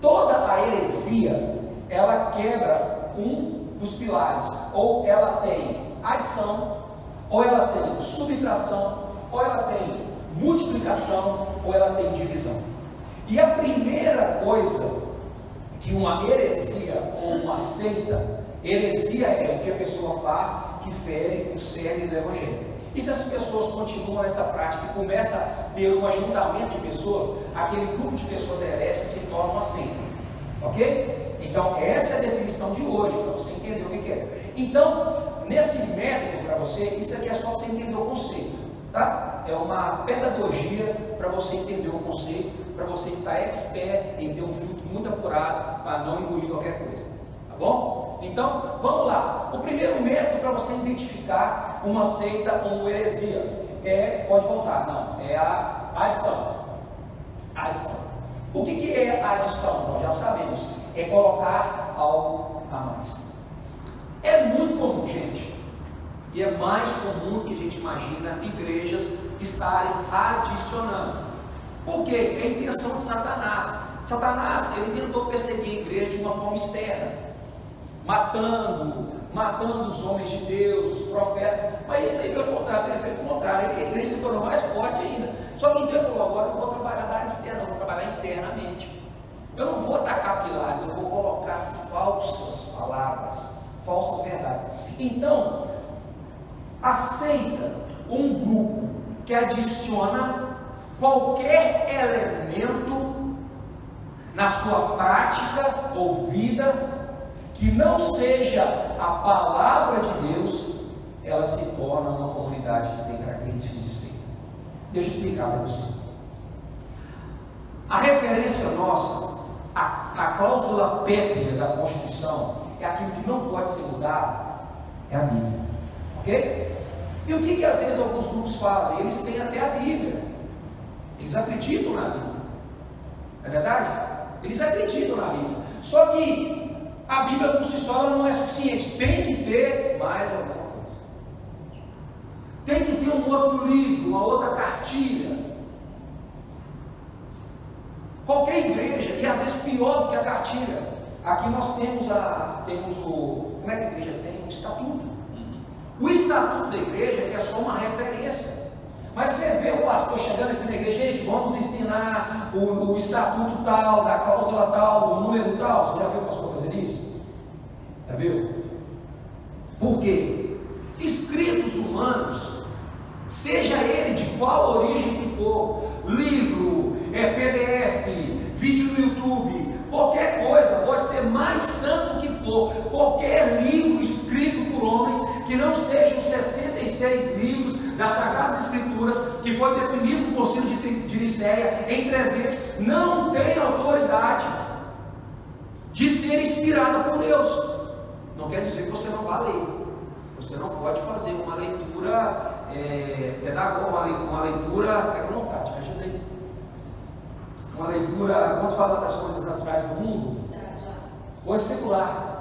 Toda a heresia ela quebra um dos pilares, ou ela tem adição, ou ela tem subtração, ou ela tem multiplicação, ou ela tem divisão. E a primeira coisa que uma heresia ou uma seita, heresia é o que a pessoa faz que fere o cerne do Evangelho. E se as pessoas continuam nessa prática e começa a ter um ajuntamento de pessoas, aquele grupo de pessoas heréticas se torna uma seita. Ok? Então, essa é a definição de hoje, para você entender o que é. Então, nesse método para você, isso aqui é só você entender o conceito. Tá? É uma pedagogia para você entender o conceito, para você estar expert em ter um filtro muito apurado para não engolir qualquer coisa. Bom? Então, vamos lá. O primeiro método para você identificar uma seita ou uma heresia é, pode voltar, não, é a adição. adição. O que, que é a adição? Nós já sabemos, é colocar algo a mais. É muito comum, gente, e é mais comum que a gente imagina igrejas estarem adicionando. Por quê? É a intenção de Satanás. Satanás, ele tentou perseguir a igreja de uma forma externa, matando, matando os homens de Deus, os profetas. Mas isso aí, pelo contrário, tem efeito contrário. A igreja se tornou mais forte ainda. Só que então ele falou: agora eu vou trabalhar na área externa, eu vou trabalhar internamente. Eu não vou atacar pilares, eu vou colocar falsas palavras, falsas verdades. Então, aceita um grupo que adiciona qualquer elemento na sua prática ou vida que não seja a palavra de Deus, ela se torna uma comunidade que tem características de ser. Deixa eu explicar para você. A referência nossa, a, a cláusula pétrea da Constituição, é aquilo que não pode ser mudado, é a Bíblia. Ok? E o que, que às vezes alguns grupos fazem? Eles têm até a Bíblia. Eles acreditam na Bíblia. É verdade? Eles acreditam na Bíblia. Só que a Bíblia por si só não é suficiente. Tem que ter mais alguma coisa. Tem que ter um outro livro, uma outra cartilha. Qualquer igreja, e às vezes pior do que a cartilha. Aqui nós temos a. temos o. Como é que a igreja tem? O estatuto. O estatuto da igreja é só uma referência. Mas você vê o pastor chegando aqui na igreja, gente, vamos ensinar o, o estatuto tal, da cláusula tal, do número tal. Você já viu o pastor? Por quê? Escritos humanos, seja ele de qual origem que for, livro, é PDF, vídeo no YouTube, qualquer coisa, pode ser mais santo que for, qualquer livro escrito por homens que não sejam os 66 livros das Sagradas Escrituras, que foi definido no Conselho de, de Nicéia em 300, não tem autoridade de ser inspirada por Deus. Não quer dizer que você não vá ler. Você não pode fazer uma leitura é, pedagógica, uma leitura, ajuda aí. Uma leitura, vamos falar das coisas naturais do mundo? Ou é secular.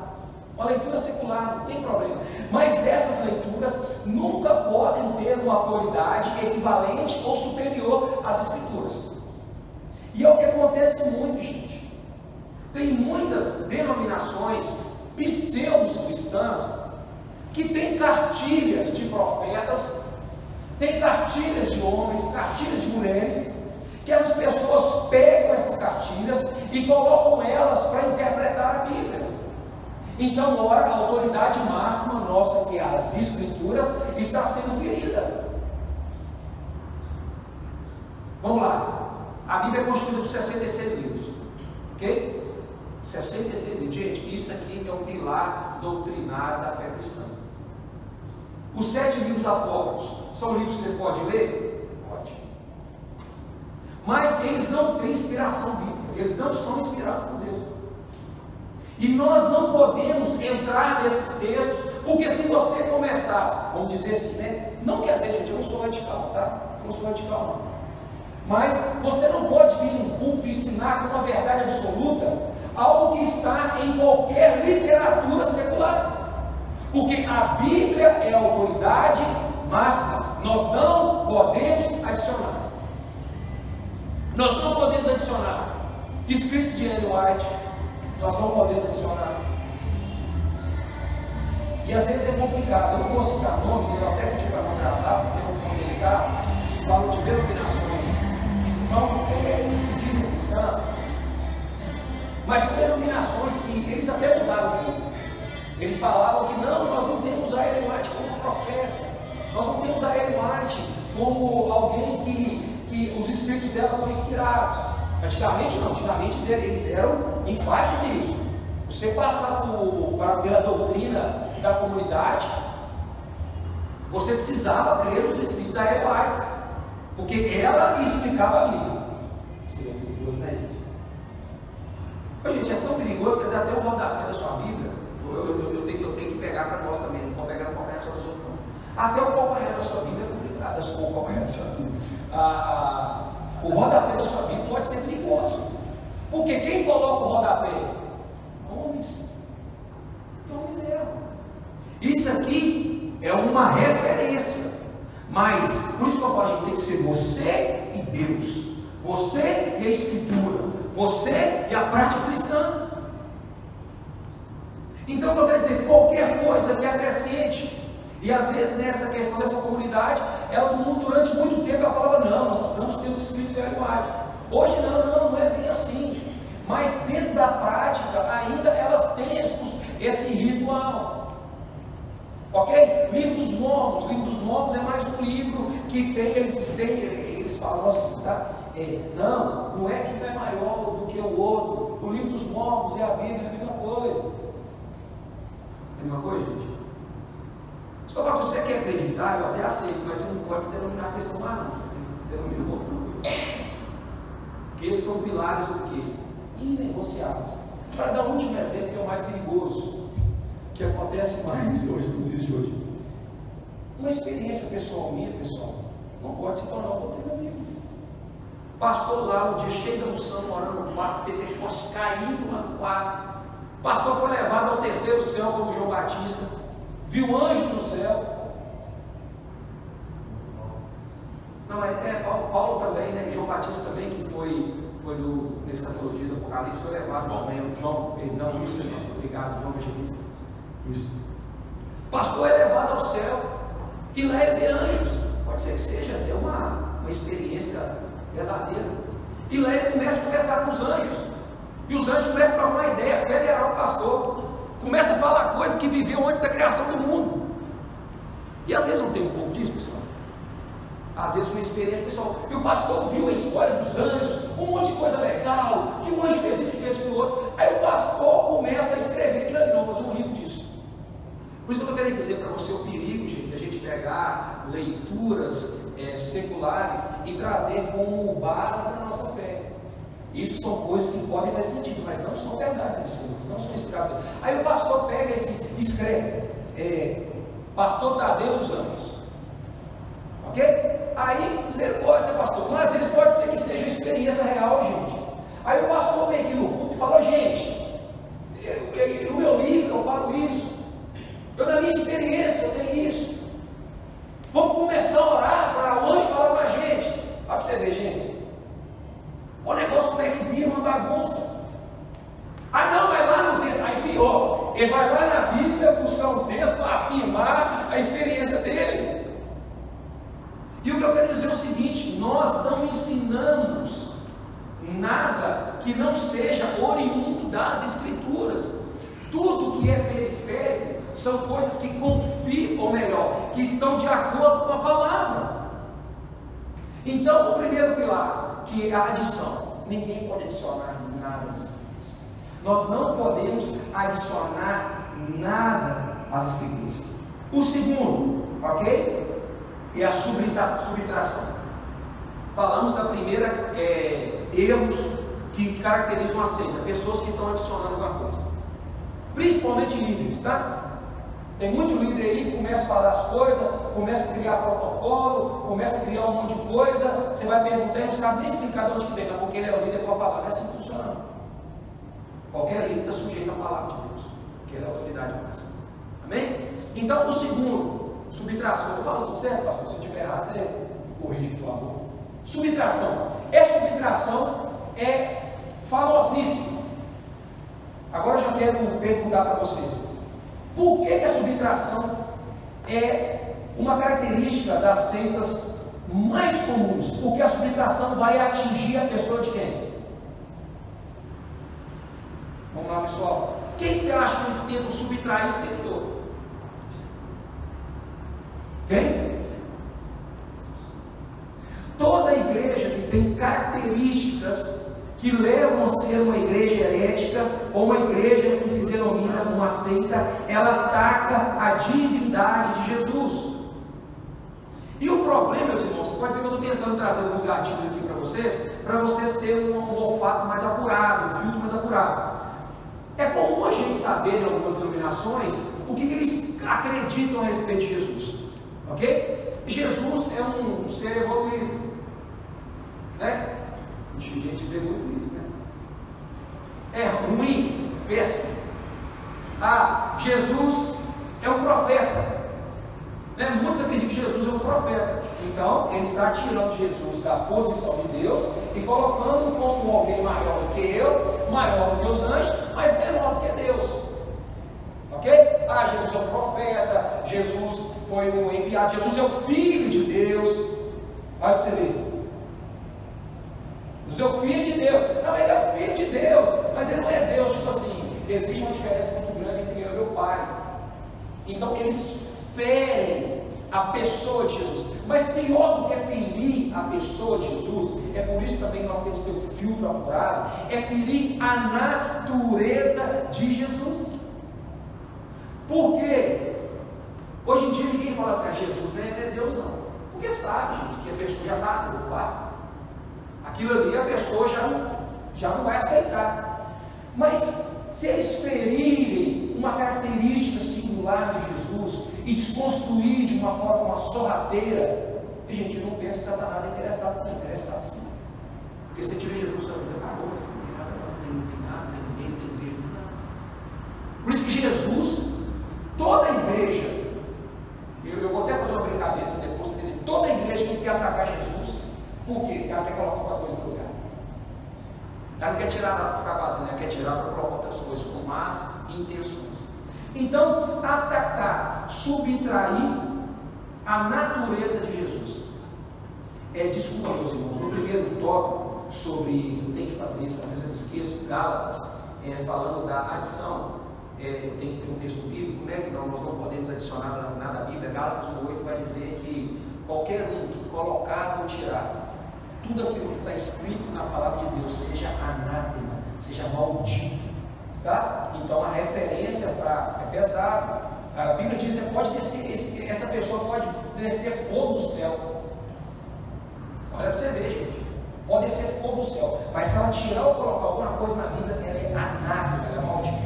Uma leitura secular, não tem problema. Mas essas leituras nunca podem ter uma autoridade equivalente ou superior às escrituras. E é o que acontece muito, gente. Tem muitas denominações pseudos cristãs que têm cartilhas de profetas, tem cartilhas de homens, cartilhas de mulheres, que as pessoas pegam essas cartilhas e colocam elas para interpretar a Bíblia. Então, ora, a autoridade máxima nossa, que é as Escrituras, está sendo ferida. Vamos lá. A Bíblia é constituída por 66 livros. Ok? 66 livros. Gente, isso aqui é o pilar doutrinário da fé cristã. Os sete livros apócrifos são livros que você pode ler? Pode. Mas eles não têm inspiração bíblica. Eles não são inspirados por Deus. E nós não podemos entrar nesses textos, porque se você começar, vamos dizer assim, né? Não quer dizer, gente, eu não sou radical, tá? Eu não sou radical, não. Mas você não pode vir num púlpito ensinar com uma verdade absoluta algo que está em qualquer literatura secular. Porque a Bíblia é a autoridade máxima. Nós não podemos adicionar. Nós não podemos adicionar escritos de Ellen White, nós não podemos adicionar. E às vezes é complicado, eu não vou citar nome, eu até pedi para não gravar, porque é um nome delicado, se fala de denominações que são, é, que se dizem cristãs, mas são denominações que eles até mudaram. Eles falavam que não, nós não temos a Ellen White como profeta, nós não temos a Ellen White como alguém que, que os espíritos dela são inspirados. Antigamente não, antigamente eles eram enfáticos nisso. Você passar por, pela doutrina da comunidade, você precisava crer nos espíritos da Eva porque ela explicava a Bíblia. Mas, gente, é tão perigoso que até o rodapé da sua Bíblia, eu, eu, eu, tenho, eu tenho que pegar para nós também, não vou pegar no calcanhar só dos outros, não. Até o calcanhar da sua Bíblia é complicado, o calcanhar da sua Bíblia. Ah, o rodapé da sua Bíblia pode ser perigoso. Porque quem coloca o rodapé? Homens. Homens erram. Isso aqui é uma referência. Mas, por isso que eu falo, a gente tem que ser você e Deus. Você e a Escritura. Você e a prática cristã. Então, eu quero dizer, qualquer coisa que acrescente e às vezes nessa questão dessa comunidade, ela durante muito tempo ela falava, não, nós precisamos ter os espíritos de linguagem. Hoje não, não, não é bem assim. Mas dentro da prática, ainda elas têm esse, esse ritual. Ok? Livro dos Mormons. Livro dos Mormons é mais um livro que tem, eles têm, eles falam assim, tá? É, não, não é que um é maior do que o outro. O livro dos mormos e a Bíblia é a mesma coisa. É a mesma coisa, gente? Falo, se você quer acreditar, eu até aceito, mas você não pode se denominar questão lá, não. Você se denomina outra coisa. Porque esses são pilares do quê? Inegociáveis. Para dar um último exemplo, que é o mais perigoso, que acontece mais hoje, dias de hoje. Uma experiência pessoal minha, pessoal, não pode se tornar doutrinamento. Pastor lá, um dia cheio da unção, morando no quarto, Pentecoste caindo lá no quarto. Pastor foi levado ao terceiro céu como João Batista, viu anjo no céu. Não, é, é Paulo, Paulo, também, né? João Batista também, que foi, foi no, escatologia do Apocalipse, foi levado João, também. João, perdão, isso, isso, obrigado, João Evangelista. Isso. Pastor é levado ao céu e lá ele vê anjos. Pode ser que seja até uma, uma experiência verdadeira. E lá ele começa a conversar com os anjos. E os anjos começam a trocar uma ideia federal do pastor. Começa a falar coisas que viveu antes da criação do mundo. E às vezes não tem um pouco disso, pessoal. Às vezes uma experiência pessoal. E o pastor viu a história dos anjos, um monte de coisa legal, que um anjo fez isso, que fez aquilo outro. Aí o pastor começa a escrever aquilo ali, não, fazer um livro disso. Por isso que eu estou querendo dizer para você o perigo, gente, da gente pegar leituras é, seculares e trazer como base para a nossa fé. Isso são coisas que podem fazer sentido, mas não são verdades absolutas, não são inspiradas. Aí o pastor pega esse, escreve, é, pastor Tadeu dos Anjos. Ok? Aí, misericórdia, pastor. Mas às vezes pode ser que seja experiência real, gente. Aí o pastor vem aqui no culto e fala, gente, eu, eu, no meu livro eu falo isso. Eu, na minha experiência, eu tenho isso. Vamos começar a orar para anjo falar com a gente. Olha para você ver, gente. O negócio como é que vira uma bagunça. Ah, não, vai lá no texto. Aí pior. Ele vai lá na Bíblia buscar um texto para afirmar a experiência dele. E o que eu quero dizer é o seguinte: nós não ensinamos nada que não seja oriundo das Escrituras. Tudo que é periférico são coisas que confirmam, ou melhor, que estão de acordo com a palavra. Então, o primeiro pilar, que é a adição, ninguém pode adicionar nada às Escrituras. Nós não podemos adicionar nada às Escrituras. O segundo, ok? É a subtração. Falamos da primeira, é, erros que caracterizam a seita, pessoas que estão adicionando alguma coisa. Principalmente líderes, tá? Tem muito líder aí que começa a falar as coisas, começa a criar protocolo, começa a criar um monte de coisa, você vai perguntar e não sabe nem explicar de onde que vem, porque ele é o líder para falar, não é assim que funciona. Qualquer líder está sujeito à palavra de Deus, porque ele é autoridade máxima. Amém? Então, o segundo, subtração. Eu falando tudo certo, pastor? Se eu estiver errado, você me corrige, por favor. Subtração. Essa subtração é famosíssima. Agora eu já quero perguntar para vocês. Por que, que a subtração é uma característica das seitas mais comuns? Porque a subtração vai atingir a pessoa de quem? Vamos lá, pessoal. Quem você acha que eles tentam subtrair o tempo todo? Quem? Toda igreja que tem características que levam a ser uma igreja herética ou uma igreja que se denomina uma seita, ela ataca a divindade de Jesus. E o problema, meus irmãos, pode ver que eu estou tentando trazer alguns gatilhos aqui para vocês, para vocês terem um, um olfato mais apurado, um filtro mais apurado. É comum a gente saber em algumas denominações o que, que eles acreditam a respeito de Jesus. Ok? Jesus é um ser evoluído. Né? A gente vê muito isso, né? É ruim, péssimo. Ah, Jesus é um profeta. Né? Muitos acreditam que Jesus é um profeta. Então, ele está tirando Jesus da posição de Deus e colocando como alguém maior do que eu, maior do que os anjos, mas menor do que Deus. Ok? Ah, Jesus é um profeta, Jesus foi um enviado, Jesus é o Filho de Deus. Olha para você ver. O seu filho de Deus. Não, ele é o filho de Deus, mas ele não é Deus, tipo assim. Existe uma diferença muito grande entre eu e meu pai. Então eles ferem a pessoa de Jesus. Mas pior do que ferir a pessoa de Jesus, é por isso também nós temos que ter um filtro apurado, é ferir a natureza de Jesus. Por quê? Hoje em dia ninguém fala assim, ah, Jesus não é Deus não. Porque sabe, gente, que a pessoa já está ocupada. Aquilo ali a pessoa já não, já não vai aceitar. Mas se eles ferirem uma característica singular de Jesus e desconstruir de uma forma sorrateira, a gente não pensa que Satanás é interessado, não é interessado sim. Porque se tira Jesus da vida, acabou, não tem nada, não tem nada, não tem, não tem igreja, não tem nada. Por isso que Jesus, toda a igreja, eu, eu vou até fazer uma brincadeira depois, toda a igreja que quer atacar Jesus, por quê? Ela quer colocar outra coisa no lugar. Ela não quer tirar nada para ficar vazio, ela quer tirar para colocar outras coisas com más intenções. Então, atacar, subtrair a natureza de Jesus. É, desculpa, meus irmãos, no primeiro tópico sobre eu tenho que fazer isso, às vezes eu esqueço, Gálatas, é, falando da adição, é, tem que ter um texto bíblico, né? Que não, nós não podemos adicionar nada à Bíblia. Gálatas 1,8 vai dizer que qualquer um que colocar ou tirar tudo aquilo que está escrito na palavra de Deus seja anátema, seja maldito. Tá? Então a referência para é pesado. A Bíblia diz que né, pode descer, essa pessoa pode descer fogo do céu. Olha para você ver, gente. Pode descer fogo do céu. Mas se ela tirar ou colocar alguma coisa na vida, ela é anátema, ela é maldita.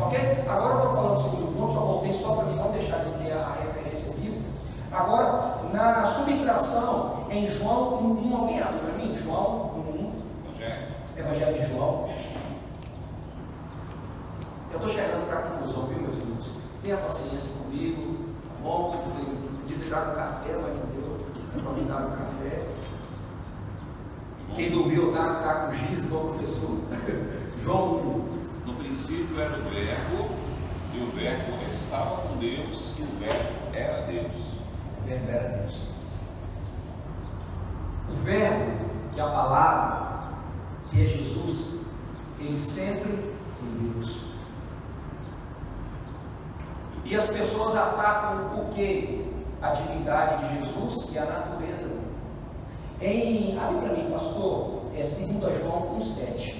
Ok? Agora eu estou falando sobre o ponto, só voltei só para mim não deixar de ter a referência bíblica. Agora, na subtração, em João 1, alguém abre para mim? João 1. Evangelho de João. Eu estou chegando para a conclusão, viu, meus irmãos? Tenha paciência comigo, tá bom? Você podia ter dado um café, mas não deu. para me dar um café. Quem dormiu está tá com giz, igual o professor. João 1. No princípio era o Verbo, e o Verbo estava com Deus, e o Verbo era Deus. O Verbo era Deus. O Verbo, que é a palavra, que é Jesus, ele sempre foi Deus. E as pessoas atacam o que? A divindade de Jesus e a natureza dele. Em, abre para mim, pastor, é 2 João 1,7.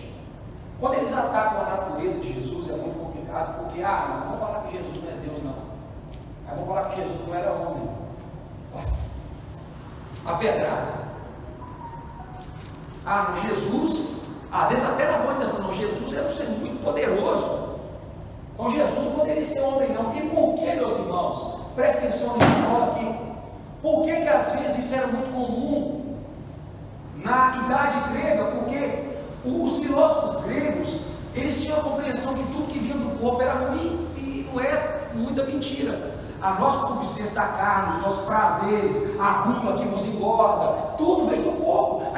Quando eles atacam a natureza de Jesus é muito complicado, porque, ah, não vamos falar que Jesus não é Deus, não. Aí falar que Jesus não era homem. Nossa, a pedrada. Ah, Jesus, às vezes até na boa intenção, não, Jesus era um ser muito poderoso. Então Jesus não poderia ser homem, não. E por que, meus irmãos? Presta atenção na escola aqui. Por que, que às vezes isso era muito comum na idade grega? Porque os filósofos gregos, eles tinham a compreensão que tudo que vinha do corpo era ruim. E não é muita mentira a nossa concupiscência da carne, os nossos prazeres, a gula que nos engorda, tudo vem do.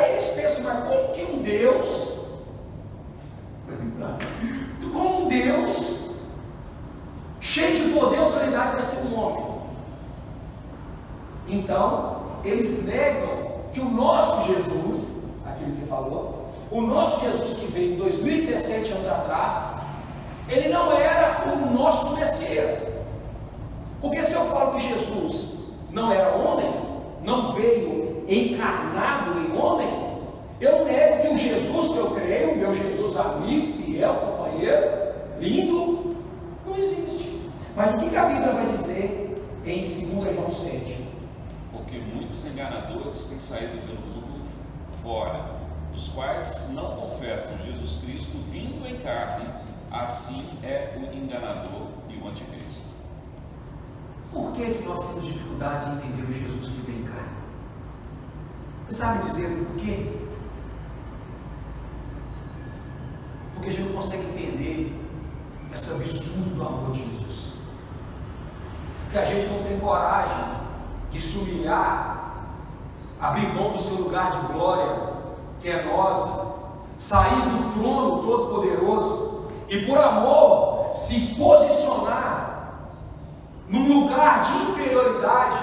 Aí eles pensam, mas como que um Deus, como um Deus, cheio de poder e autoridade, vai ser um homem? Então, eles negam que o nosso Jesus, aquilo que você falou, o nosso Jesus que veio 2017 anos atrás, ele não era o nosso Messias. Porque se eu falo que Jesus não era homem, não veio encarnado em homem, eu nego que o Jesus que eu creio, o meu Jesus amigo, fiel, companheiro, lindo, não existe. Mas o que a Bíblia vai dizer em 2 João 7? Porque muitos enganadores têm saído pelo mundo fora, os quais não confessam Jesus Cristo vindo em carne, assim é o enganador e o anticristo. Por que, que nós temos dificuldade em entender o Jesus que vem cá? Você sabe dizer por quê? Porque a gente não consegue entender esse absurdo do amor de Jesus. Porque a gente não tem coragem de se humilhar, abrir mão do seu lugar de glória, que é nós, sair do trono todo-poderoso e por amor se posicionar num lugar de inferioridade,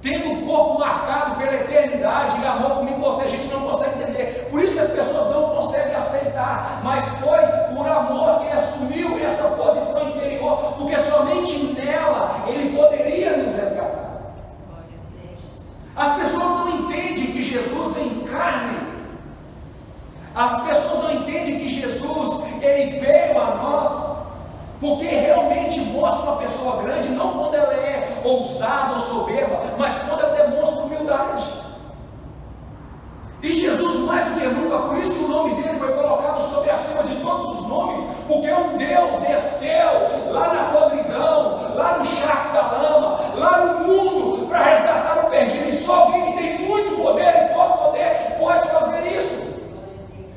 tendo o corpo marcado pela eternidade e amor comigo você, a gente não consegue entender. Por isso que as pessoas não conseguem aceitar, mas foi por amor que ele assumiu essa posição inferior, porque somente nela ele poderia nos resgatar. As pessoas não entendem que Jesus vem carne. As pessoas não entendem que Jesus ele veio a nós porque realmente mostra uma pessoa grande, não quando ela é ousada ou soberba, mas quando ela demonstra humildade. E Jesus, mais do que nunca, por isso que o nome dele foi colocado sobre acima de todos os nomes, porque um Deus desceu lá na podridão, lá no charco da lama, lá no mundo, para resgatar o perdido. E só alguém que tem muito poder e todo poder pode fazer isso.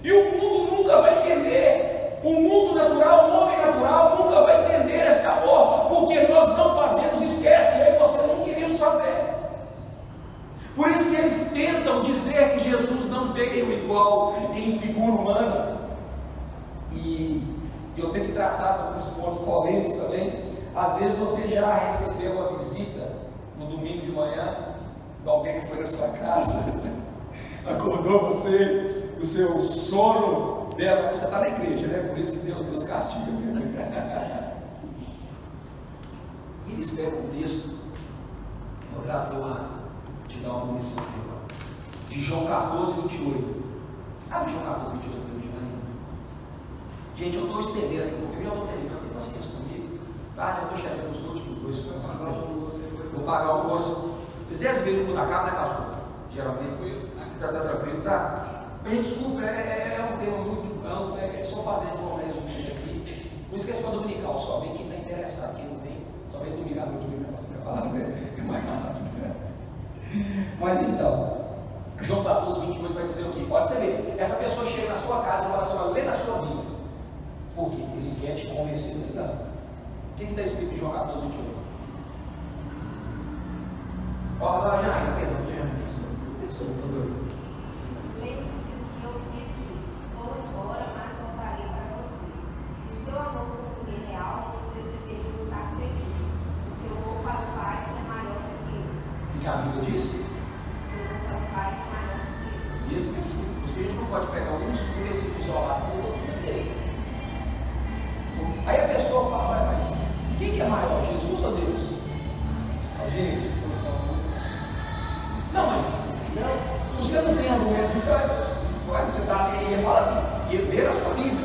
E o mundo nunca vai entender. O mundo natural, o homem natural, nunca vai entender esse amor, porque nós não fazemos, esquece, eu e você não queríamos fazer. Por isso que eles tentam dizer que Jesus não veio igual em figura humana. E eu tenho que tratar de alguns pontos polêmicos também. Às vezes você já recebeu uma visita no domingo de manhã de na sua casa, acordou você, o seu sono dela, você está na igreja, né? Por isso que Deus, Deus castiga. Eles pegam o texto, vou trazer uma, te dar uma munição agora, de João 14, 28. Abre João 14, 28 para mim, Gente, eu estou estendendo aqui um pouquinho, eu estou terminando, tem paciência comigo. Tá? Eu estou chegando nos últimos dois pontos. Vou pagar o almoço. Dez vezes no acaba, né, pastor? Geralmente, está tá tranquilo, tá? A gente desculpa, é, é, é, um tema muito amplo, é, é só fazer de forma resumida aqui. Por isso que é dominical, só vem quem está interessado, quem não vem, só vem domingo à noite, vem negócio da palavra, é mais rápido. Mas então, João 14, 28 vai dizer o quê? Pode você ver, essa pessoa chega na sua casa e fala assim, lê na sua Bíblia. Por quê? Ele quer te convencer do engano. O que está escrito em João 14, 28? Olha lá, Janaína, perdão, Janaína, desculpa, estou doido. E ler a sua Bíblia.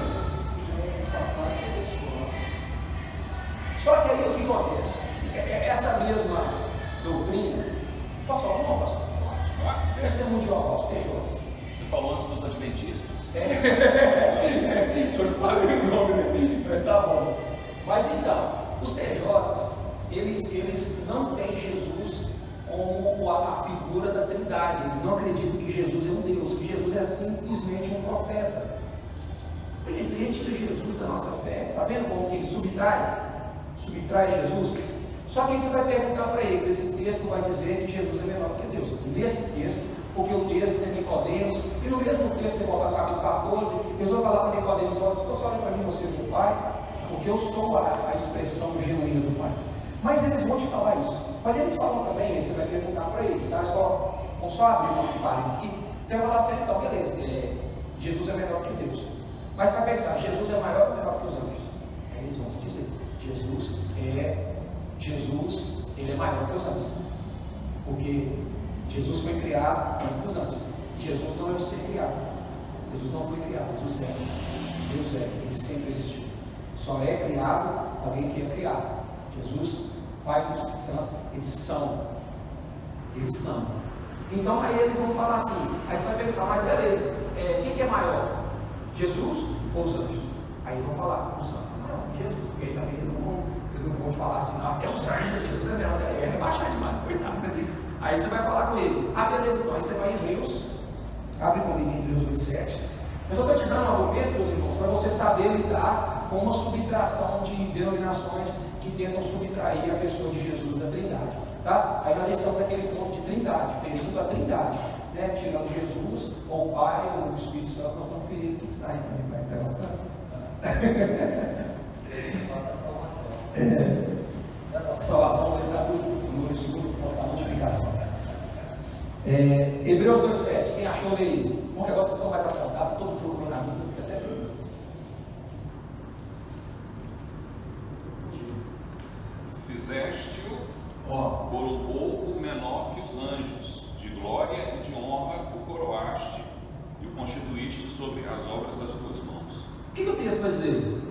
Porque o texto tem Nicodemos, e no mesmo texto você volta para capítulo 14, eles vão falar para Nicodemos, olha, se você olha para mim, você é meu pai, porque eu sou a, a expressão genuína do pai. Mas eles vão te falar isso. Mas eles falam também, você vai perguntar para eles, tá? Só, vamos só abrir uma parênteses aqui. Você vai falar assim, então, beleza, é, Jesus é menor que Deus. Mas você vai perguntar, Jesus é maior ou menor que os anjos? Aí eles vão te dizer, Jesus é, Jesus, ele é maior que os anjos. Porque Jesus foi criado antes dos anjos. Jesus não é um ser criado. Jesus não foi criado, Jesus é. Deus é, ele sempre existiu. Só é criado alguém que é criado. Jesus, Pai, Filho Espírito Santo, eles são. Eles são. Então aí eles vão falar assim, aí você vai perguntar, mas beleza, é, quem que é maior? Jesus ou os anjos? Aí eles vão falar, os anjos é maior que Jesus, porque também eles não vão, eles não vão falar assim, não, até os anjos, Jesus é melhor, é rebaixar demais, coitado, né? Aí você vai falar com ele, ah beleza, então aí você vai em Hebreus, abre comigo em Hebreus 2,7. Mas eu estou te dando um argumento, meus irmãos, para você saber lidar com uma subtração de denominações que tentam subtrair a pessoa de Jesus da Trindade. Tá? Aí nós estamos naquele ponto de Trindade, ferindo a Trindade. Né? Tirando Jesus, ou o Pai, ou o Espírito Santo, nós estamos ferindo que está aí também, vai pegar bastante. Falta salvação. A salvação vai dar no segundo ponto, a multiplicação. É, Hebreus 2,7, quem achou aí? Bom que agora vocês estão mais apontados, todo procurando a Bíblia, fica até feliz. Fizeste-o Ó, por um pouco menor que os anjos, de glória e de honra o coroaste e o constituíste sobre as o texto vai dizer?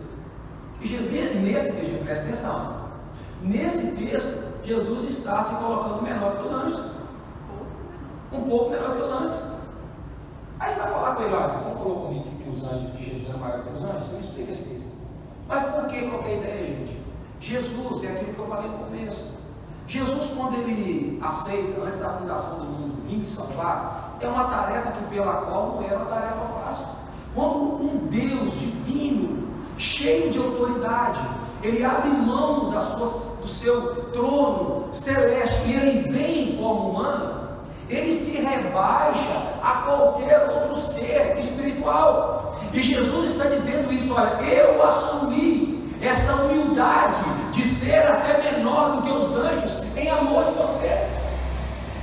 Nesse texto, presta atenção. Nesse texto, Jesus está se colocando menor que os anjos. Um pouco menor que os anjos. Aí você vai falar com ele, olha, você falou comigo que os anjos de Jesus eram maiores que os anjos? Você me explica esse texto. Mas por que qualquer ideia, gente? Jesus é aquilo que eu falei no começo. Jesus, quando ele aceita, antes da fundação do mundo, vir me salvar, é uma tarefa que pela qual não era uma tarefa fácil. Quando um Deus divino, cheio de autoridade, ele abre mão da sua, do seu trono celeste e ele vem em forma humana, ele se rebaixa a qualquer outro ser espiritual. E Jesus está dizendo isso: olha, eu assumi essa humildade de ser até menor do que os anjos em amor de vocês.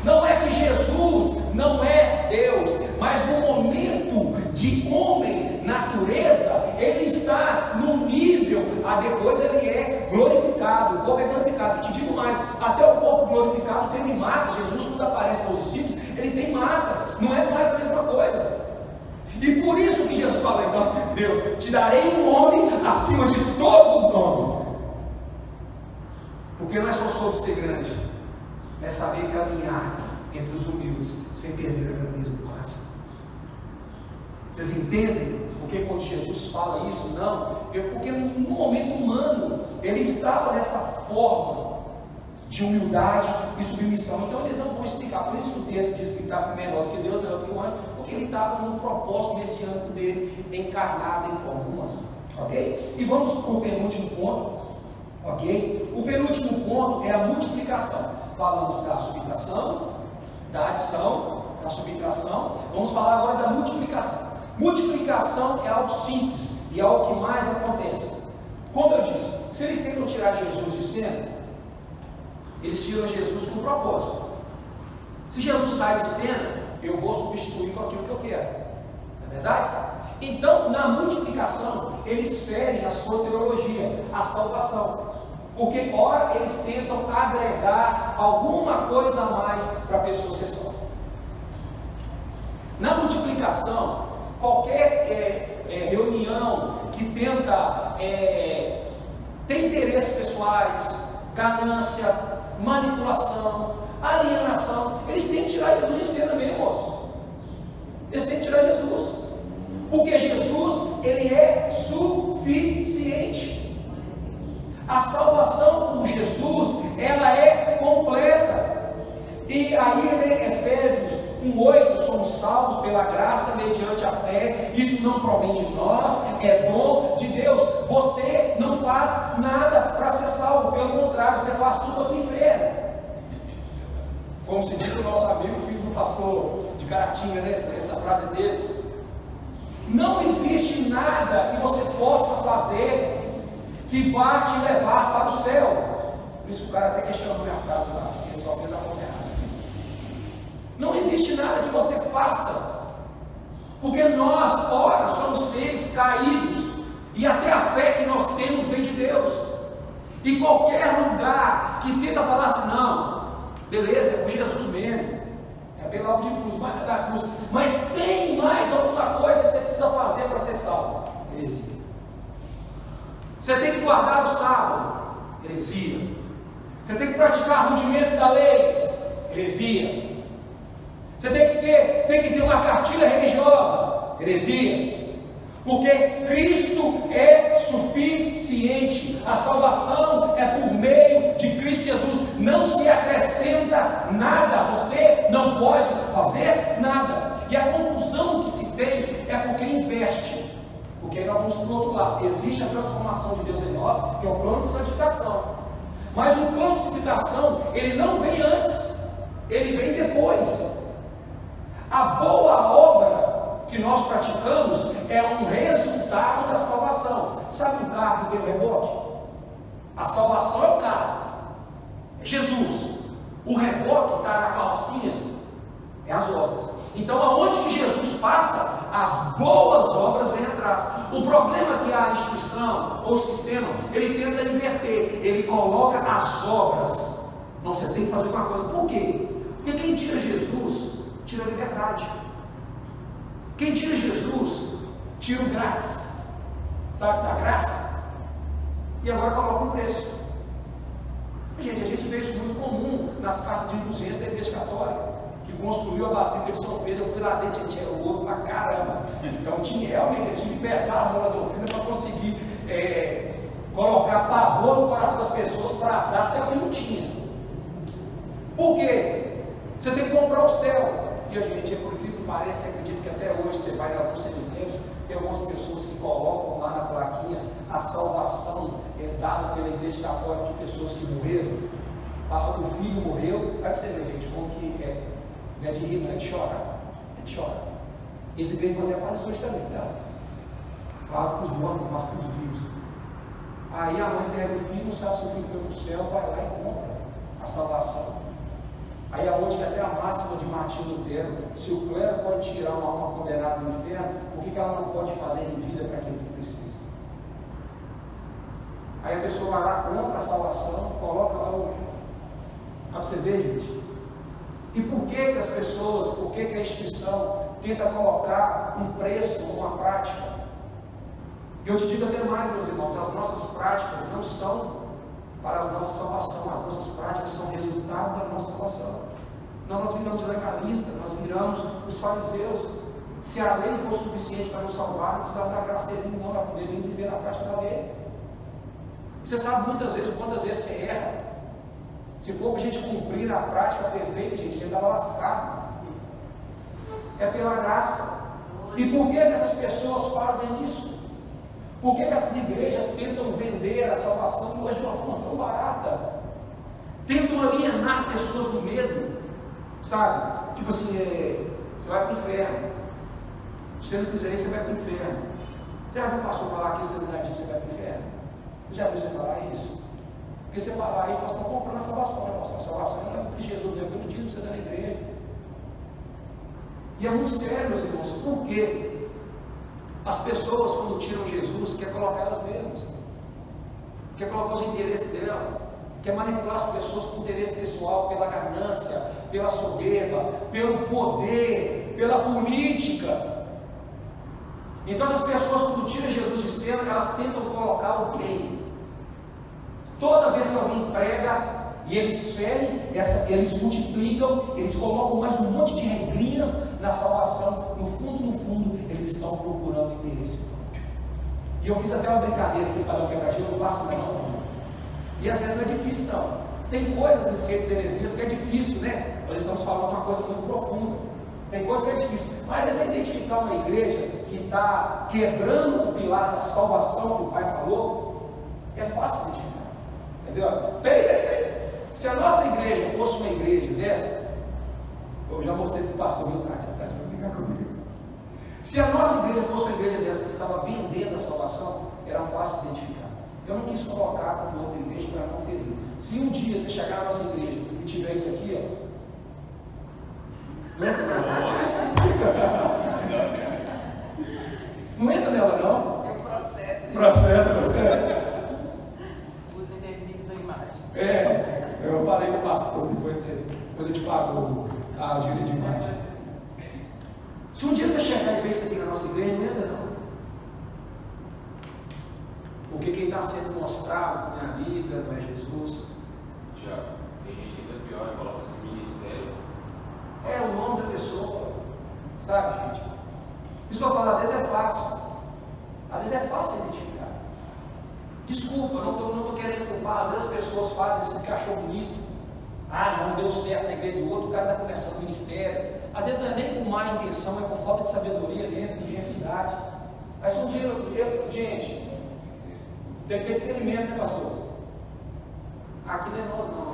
Não é que Jesus não é Deus, mas no momento de homem, natureza, ele está no nível, a depois ele é glorificado, o corpo é glorificado. Te digo mais, até o corpo glorificado teve marcas. Jesus, quando aparece aos discípulos, ele tem marcas, não é mais a mesma coisa. E por isso que Jesus fala, então, Deus, te darei um nome acima de todos os nomes. Porque não é só sobre ser grande, é saber caminhar entre os humildes sem perder a grandeza do coração. Vocês entendem porque quando Jesus fala isso? Não, é porque no momento humano ele estava dessa forma de humildade e submissão. Então eles não vão explicar. Por isso que o texto diz que está menor do que Deus, menor do que o anjo, porque ele estava no propósito messiânico dele, encarnado em forma humana. Ok? E vamos para o penúltimo ponto. Ok? O penúltimo ponto é a multiplicação. Falamos da subtração, da adição, da subtração. Vamos falar agora da multiplicação. Multiplicação é algo simples e é algo que mais acontece. Como eu disse, se eles tentam tirar Jesus de cena, eles tiram Jesus com propósito. Se Jesus sai de cena, eu vou substituir com aquilo que eu quero. Não é verdade? Então, na multiplicação, eles ferem a soteriologia, a salvação. Porque, ora, eles tentam agregar alguma coisa a mais para a pessoa ser salva. Na multiplicação, qualquer é, é, reunião que tenta é, ter interesses pessoais, ganância, manipulação, alienação, eles têm que tirar Jesus de cena mesmo, moço. Eles têm que tirar Jesus. Porque Jesus, ele é suficiente. A salvação por Jesus, ela é completa. E aí, Efésios 1,8, somos salvos pela graça mediante a fé, isso não provém de nós, é dom de Deus. Você não faz nada para ser salvo, pelo contrário, você faz tudo para o inferno. Como se diz o nosso amigo, filho do pastor de Caratinga, né? Essa frase dele. Não existe nada que você possa fazer que vá te levar para o céu. Por isso o cara até questionou minha frase lá, que ele só fez a forma errada. Não existe nada que você faça, porque nós, ora, somos seres caídos, e até a fé que nós temos vem de Deus. E qualquer lugar que tenta falar assim, não, beleza, é por Jesus mesmo, é pela obra de cruz, mas é da cruz, mas tem mais alguma coisa que você precisa fazer para ser salvo. Heresia. Você tem que guardar o sábado, heresia. Você tem que praticar rudimentos da lei, heresia. Você tem que ser, tem que ter uma cartilha religiosa. Heresia. Porque Cristo é suficiente. A salvação é por meio de Cristo Jesus. Não se acrescenta nada. Você não pode fazer nada. E a confusão que se tem é porque investe. Porque aí nós vamos para o outro lado. Existe a transformação de Deus em nós, que é o plano de santificação. Mas o plano de santificação, ele não vem antes, ele vem depois. A boa obra que nós praticamos é um resultado da salvação. Sabe o carro que o reboque? A salvação é o carro, é Jesus. O reboque está na carrocinha, é as obras. Então, aonde que Jesus passa, as boas obras vêm atrás. O problema é que a instituição ou sistema, ele tenta inverter, ele coloca as obras. Não, você tem que fazer uma coisa. Por quê? Porque quem tira Jesus, tira a liberdade. Quem tira Jesus, tira o grátis. sabe, da graça. E agora coloca um preço. Gente, a gente vê isso muito comum nas cartas de indulgência da Igreja Católica, que construiu a Basílica de São Pedro. Eu fui lá dentro e tinha ouro pra caramba. Então tinha realmente, eu tinha que pesar a mão da doutrina para conseguir é, colocar pavor no coração das pessoas para dar até o que não tinha. Por quê? Você tem que comprar o céu. E a gente, por incrível que pareça, acredito que até hoje você vai em alguns cemitérios, tem algumas pessoas que colocam lá na plaquinha a salvação é dada pela igreja católica de pessoas que morreram. Ah, o filho morreu, vai para você ver, gente, como que é. Não é de rir, não é de chorar. É de chorar. E essa igreja fazia faz isso também, tá? Fala com os mortos, não faz com os vivos. Aí a mãe pega o filho, não sabe se o filho foi para o céu, vai lá e compra a salvação. Aí aonde que até a máxima de Martinho Lutero, se o clero pode tirar uma alma condenada no inferno, por que, que ela não pode fazer em vida para aqueles que precisam? Aí a pessoa vai lá, compra a salvação, coloca lá o. Para você ver, gente. E por que, que as pessoas, por que, que a instituição tenta colocar um preço ou uma prática? Eu te digo até mais, meus irmãos, as nossas práticas não são para a nossa salvação. As nossas práticas são resultado da nossa salvação. Não nós viramos legalistas, nós viramos os fariseus. Se a lei for suficiente para nos salvar, não precisava da graça dele, não, nós poderíamos viver na prática da lei. Você sabe muitas vezes quantas vezes você erra. Se for para a gente cumprir a prática perfeita, a gente estava lascado. É pela graça. E por que essas pessoas fazem isso? Por que, essas igrejas tentam vender a salvação hoje de uma forma tão barata? Tentam alienar pessoas do medo, sabe? Tipo assim, é, você vai para o inferno. Se você não fizer isso, você vai para o inferno. Você já viu o pastor falar que você não disso, você vai para o inferno? Já viu você falar isso? Porque você falar isso, nós estamos comprando a salvação, né, pastor? A salvação não é o que Jesus deu pelo dízimo, você dá na igreja. E é muito sério, meus irmãos, por quê? As pessoas, quando tiram Jesus, quer colocar elas mesmas, quer colocar os interesses dela, quer manipular as pessoas por interesse pessoal, pela ganância, pela soberba, pelo poder, pela política. Então, essas pessoas, quando tiram Jesus de cena, elas tentam colocar alguém. Toda vez que alguém prega e eles ferem, eles multiplicam, eles colocam mais um monte de regrinhas na salvação. No fundo, no eles estão procurando interesse próprio. E eu fiz até uma brincadeira aqui para não quebrar gelo, não passa não. E às vezes não é difícil não. Tem coisas em ciências heresias que é difícil, né? Nós estamos falando uma coisa muito profunda. Tem coisas que é difícil. Mas você identificar uma igreja que está quebrando o pilar da salvação que o pai falou, é fácil identificar. Entendeu? Peraí, peraí, peraí. Se a nossa igreja fosse uma igreja dessa, eu já mostrei para o pastor, viu, Tati? Tati comigo. Se a nossa igreja fosse uma igreja dessa que estava vendendo a salvação, era fácil identificar. Eu não quis colocar como outra igreja para não ferir. Se um dia você chegar na nossa igreja e tiver isso aqui, ó. Não entra nela. Não? É processo. Processo, processo. Uso indevido da imagem. É, eu falei com o pastor, depois, você, depois eu te pago a direito de imagem. Se um dia você chegar e ver isso aqui na nossa igreja, não entra não. Porque quem está sendo mostrado não é a Bíblia, não é Jesus. Já, tem gente que ainda pior, coloca esse ministério. É o nome da pessoa. Sabe, gente? Isso que eu falo, às vezes é fácil. Às vezes é fácil identificar. Desculpa, não estou não tô querendo culpar. Às vezes as pessoas fazem isso porque achou bonito. Ah, não deu certo na igreja do outro, o cara está começando o ministério. Às vezes não é nem com má intenção, é por falta de sabedoria mesmo, de ingenuidade. Um dia, eu, eu, gente, tem que ter discernimento, né, pastor? Aqui não é nós, não,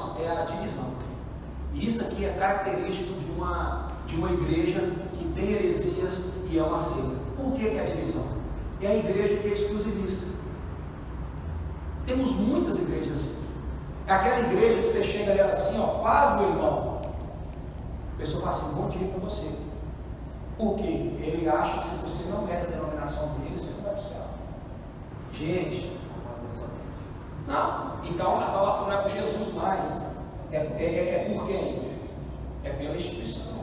nosso é a divisão. E isso aqui é característico de uma, de uma igreja que tem heresias e é uma seita. Por que, que é a divisão? É a igreja que é exclusivista. Temos muitas igrejas assim. É aquela igreja que você chega ali assim, ó, paz, meu irmão. A pessoa fala assim, bom dia com você. Por quê? Ele acha que se você não é da denominação dele, você não vai para o céu. Gente, não. Então a salvação não é por Jesus mais. É, é, é- é por quem? É pela instituição.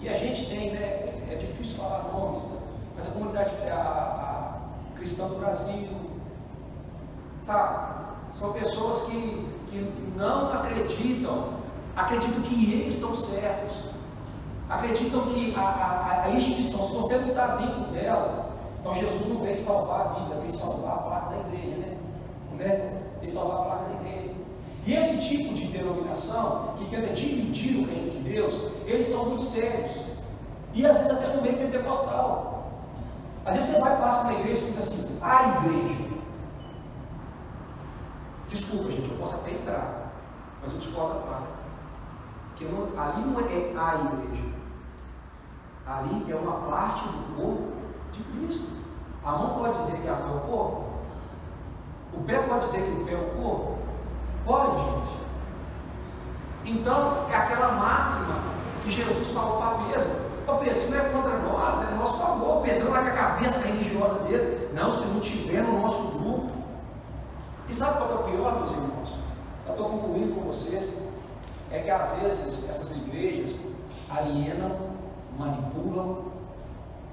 E a gente tem, né? É difícil falar nomes, né? mas a comunidade a, a cristã do Brasil, sabe? São pessoas que, que não acreditam, acreditam que eles são certos, acreditam que a, a, a instituição, se você não está dentro dela, então Jesus não veio salvar a vida, veio salvar a placa da igreja, né? né? Veio salvar a placa da igreja. E esse tipo de denominação, que tenta dividir o reino de Deus, eles são muito sérios. E às vezes até no meio pentecostal. Às vezes você vai passar na igreja e fica assim, a igreja. Desculpa, gente, eu posso até entrar, mas eu discordo da placa. Porque não- ali não é a igreja. Ali é uma parte do corpo de Cristo. A mão pode dizer que a mão é o corpo? O pé pode dizer que o pé é o corpo? Pode, gente. Então, é aquela máxima que Jesus falou para Pedro. Ô Pedro, isso não é contra nós, é nosso favor. Pedro lá com a cabeça religiosa dele. Não, se não tiver no nosso grupo. E sabe qual é o pior, meus irmãos? Eu estou concluindo com vocês. É que às vezes essas igrejas alienam, manipulam.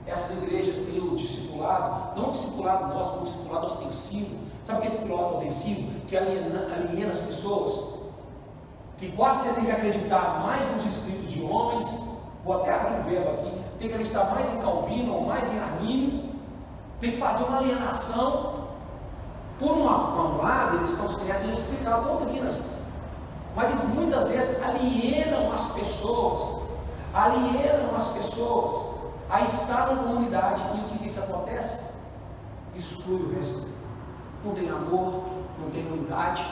Essas igrejas têm o discipulado, não o discipulado nosso, mas o discipulado ostensivo. Sabe o que é discipulado ostensivo? Que aliena, aliena as pessoas. Que quase você tem que acreditar mais nos escritos de homens, vou até abrir o verbo aqui, tem que acreditar mais em Calvino ou mais em Armínio, tem que fazer uma alienação. Por um lado, eles estão certos em explicar as doutrinas, mas eles muitas vezes alienam as pessoas, alienam as pessoas a estar na comunidade. E o que isso acontece? Exclui o resto. Não tem amor, não tem unidade,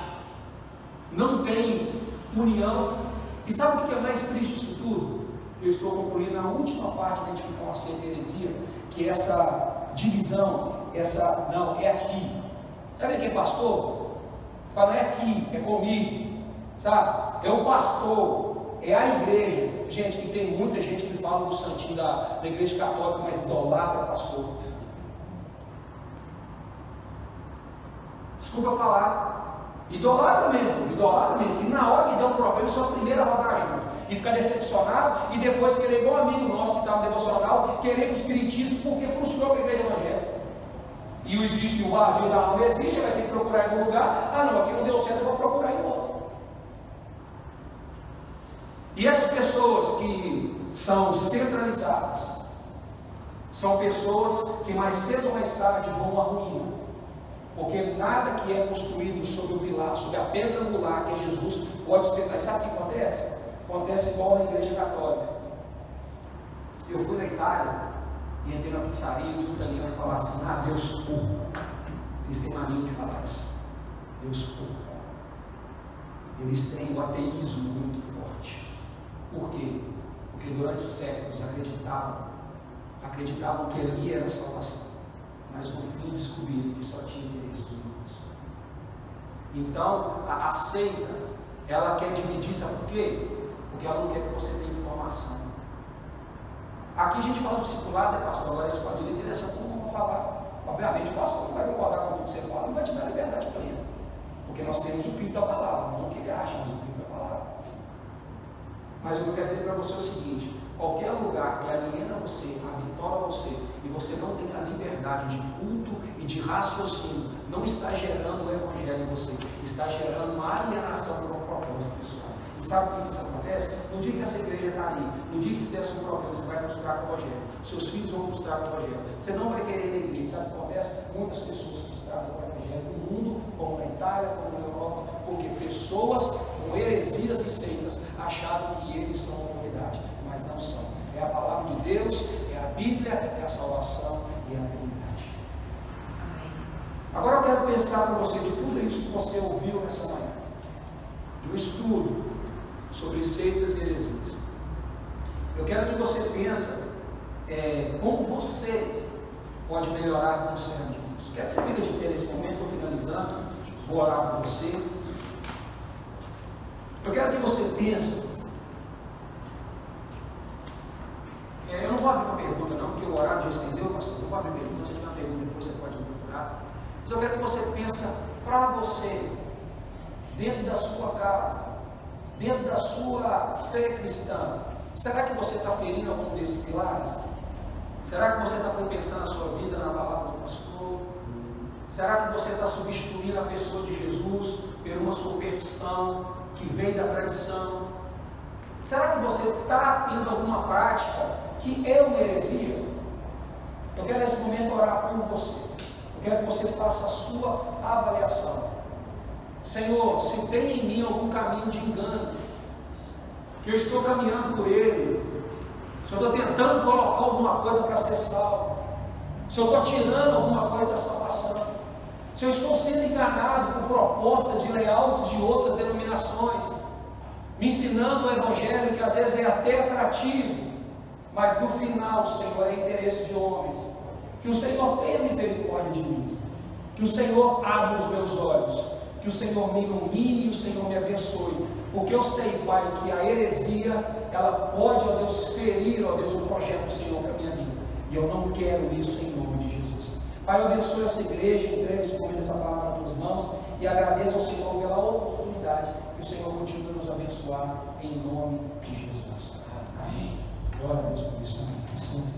não tem união. E sabe o que é mais triste disso tudo? Eu estou concluindo a última parte uma seita e heresia, que é essa divisão, essa, não, é aqui. Sabe quem é pastor? Fala, é aqui, é comigo, sabe? É o pastor, é a igreja. Gente, e tem muita gente que fala do santinho da, da igreja católica, mas idolatra pastor. Desculpa falar. Idolatra mesmo, idolatra mesmo, que na hora que der um problema, sou a primeira a rodar junto. E ficar decepcionado e depois querer, igual um amigo nosso que estava no devocional, querer o espiritismo porque frustrou a igreja evangélica. E o existe o vazio da alma existe, vai ter que procurar em algum lugar. Ah não, aqui não deu certo, eu vou procurar em outro. E essas pessoas que são centralizadas, são pessoas que mais cedo ou mais tarde vão à ruína. Porque nada que é construído sobre o pilar, sobre a pedra angular que é Jesus, pode sustentar. E sabe o que acontece? Acontece igual na igreja católica. Eu fui na Itália e entrei na pizzaria e um italiano falar assim, ah, Deus porco. Eles têm mania de falar isso. Deus porco. Eles têm o ateísmo muito forte. Por quê? Porque durante séculos acreditavam, acreditavam que ali era a salvação. Mas no fim descobriram que só tinha interesse humanos. Então, a, a seita, ela quer dividir, sabe por quê? Porque ela não quer que você tenha informação. Aqui a gente fala do discipulado, né, pastor? Agora, isso pode ir direção, como vamos falar. Obviamente, o pastor não vai concordar com tudo que você fala, não vai te dar liberdade plena. Porque nós temos o pinto da palavra, não que ele acha, mas o pinto da palavra. Mas o que eu quero dizer para você é o seguinte: qualquer lugar que aliena você, habitola você, você não tem a liberdade de culto e de raciocínio, não está gerando o evangelho em você, está gerando uma alienação para um propósito pessoal. E sabe por que isso acontece? No dia que essa igreja está ali, no dia que você der um problema, você vai frustrar com o Evangelho. Seus filhos vão frustrar com o Evangelho. Você não vai querer na igreja. Sabe o que acontece? Muitas pessoas frustradas com o Evangelho no mundo, como na Itália, como na Europa, porque pessoas com heresias e seitas acharam que eles são autoridade, mas não são. É a palavra de Deus, é a Bíblia, é a salvação e é a Trindade. Agora eu quero pensar para você de tudo isso que você ouviu nessa manhã, de um estudo sobre seitas e heresias. Eu quero que você pense é, como você pode melhorar como servo de Deus. Quero que você fique de pé nesse momento, estou finalizando, vou orar com você. Eu quero que você pense. É, eu não vou abrir uma pergunta, não, porque o horário já estendeu, pastor. Não vou abrir pergunta, se tiver uma pergunta depois você pode me procurar. Mas eu quero que você pense para você, dentro da sua casa, dentro da sua fé cristã, será que você está ferindo algum desses pilares? Será que você está compensando a sua vida na palavra do pastor? Será que você está substituindo a pessoa de Jesus por uma superstição que vem da tradição? Será que você está tendo alguma prática que uma heresia? Eu quero nesse momento orar por você. Eu quero que você faça a sua avaliação. Senhor, se tem em mim algum caminho de engano, que eu estou caminhando por ele, se eu estou tentando colocar alguma coisa para ser salvo, se eu estou tirando alguma coisa da salvação, se eu estou sendo enganado por propostas de layouts de outras denominações, me ensinando o evangelho que às vezes é até atrativo, mas no final, Senhor, é interesse de homens. Que o Senhor tenha misericórdia de mim, que o Senhor abra os meus olhos que o Senhor me ilumine e o Senhor me abençoe. Porque eu sei, Pai, que a heresia, ela pode, ó Deus, ferir, ó Deus, o projeto do Senhor para a minha vida. E eu não quero isso em nome de Jesus. Pai, eu abençoe essa igreja, entregue esse momento essa palavra nas tuas mãos e agradeço ao Senhor pela oportunidade que o Senhor continue a nos abençoar em nome de Jesus. Amém. Glória a Deus por isso. Amém.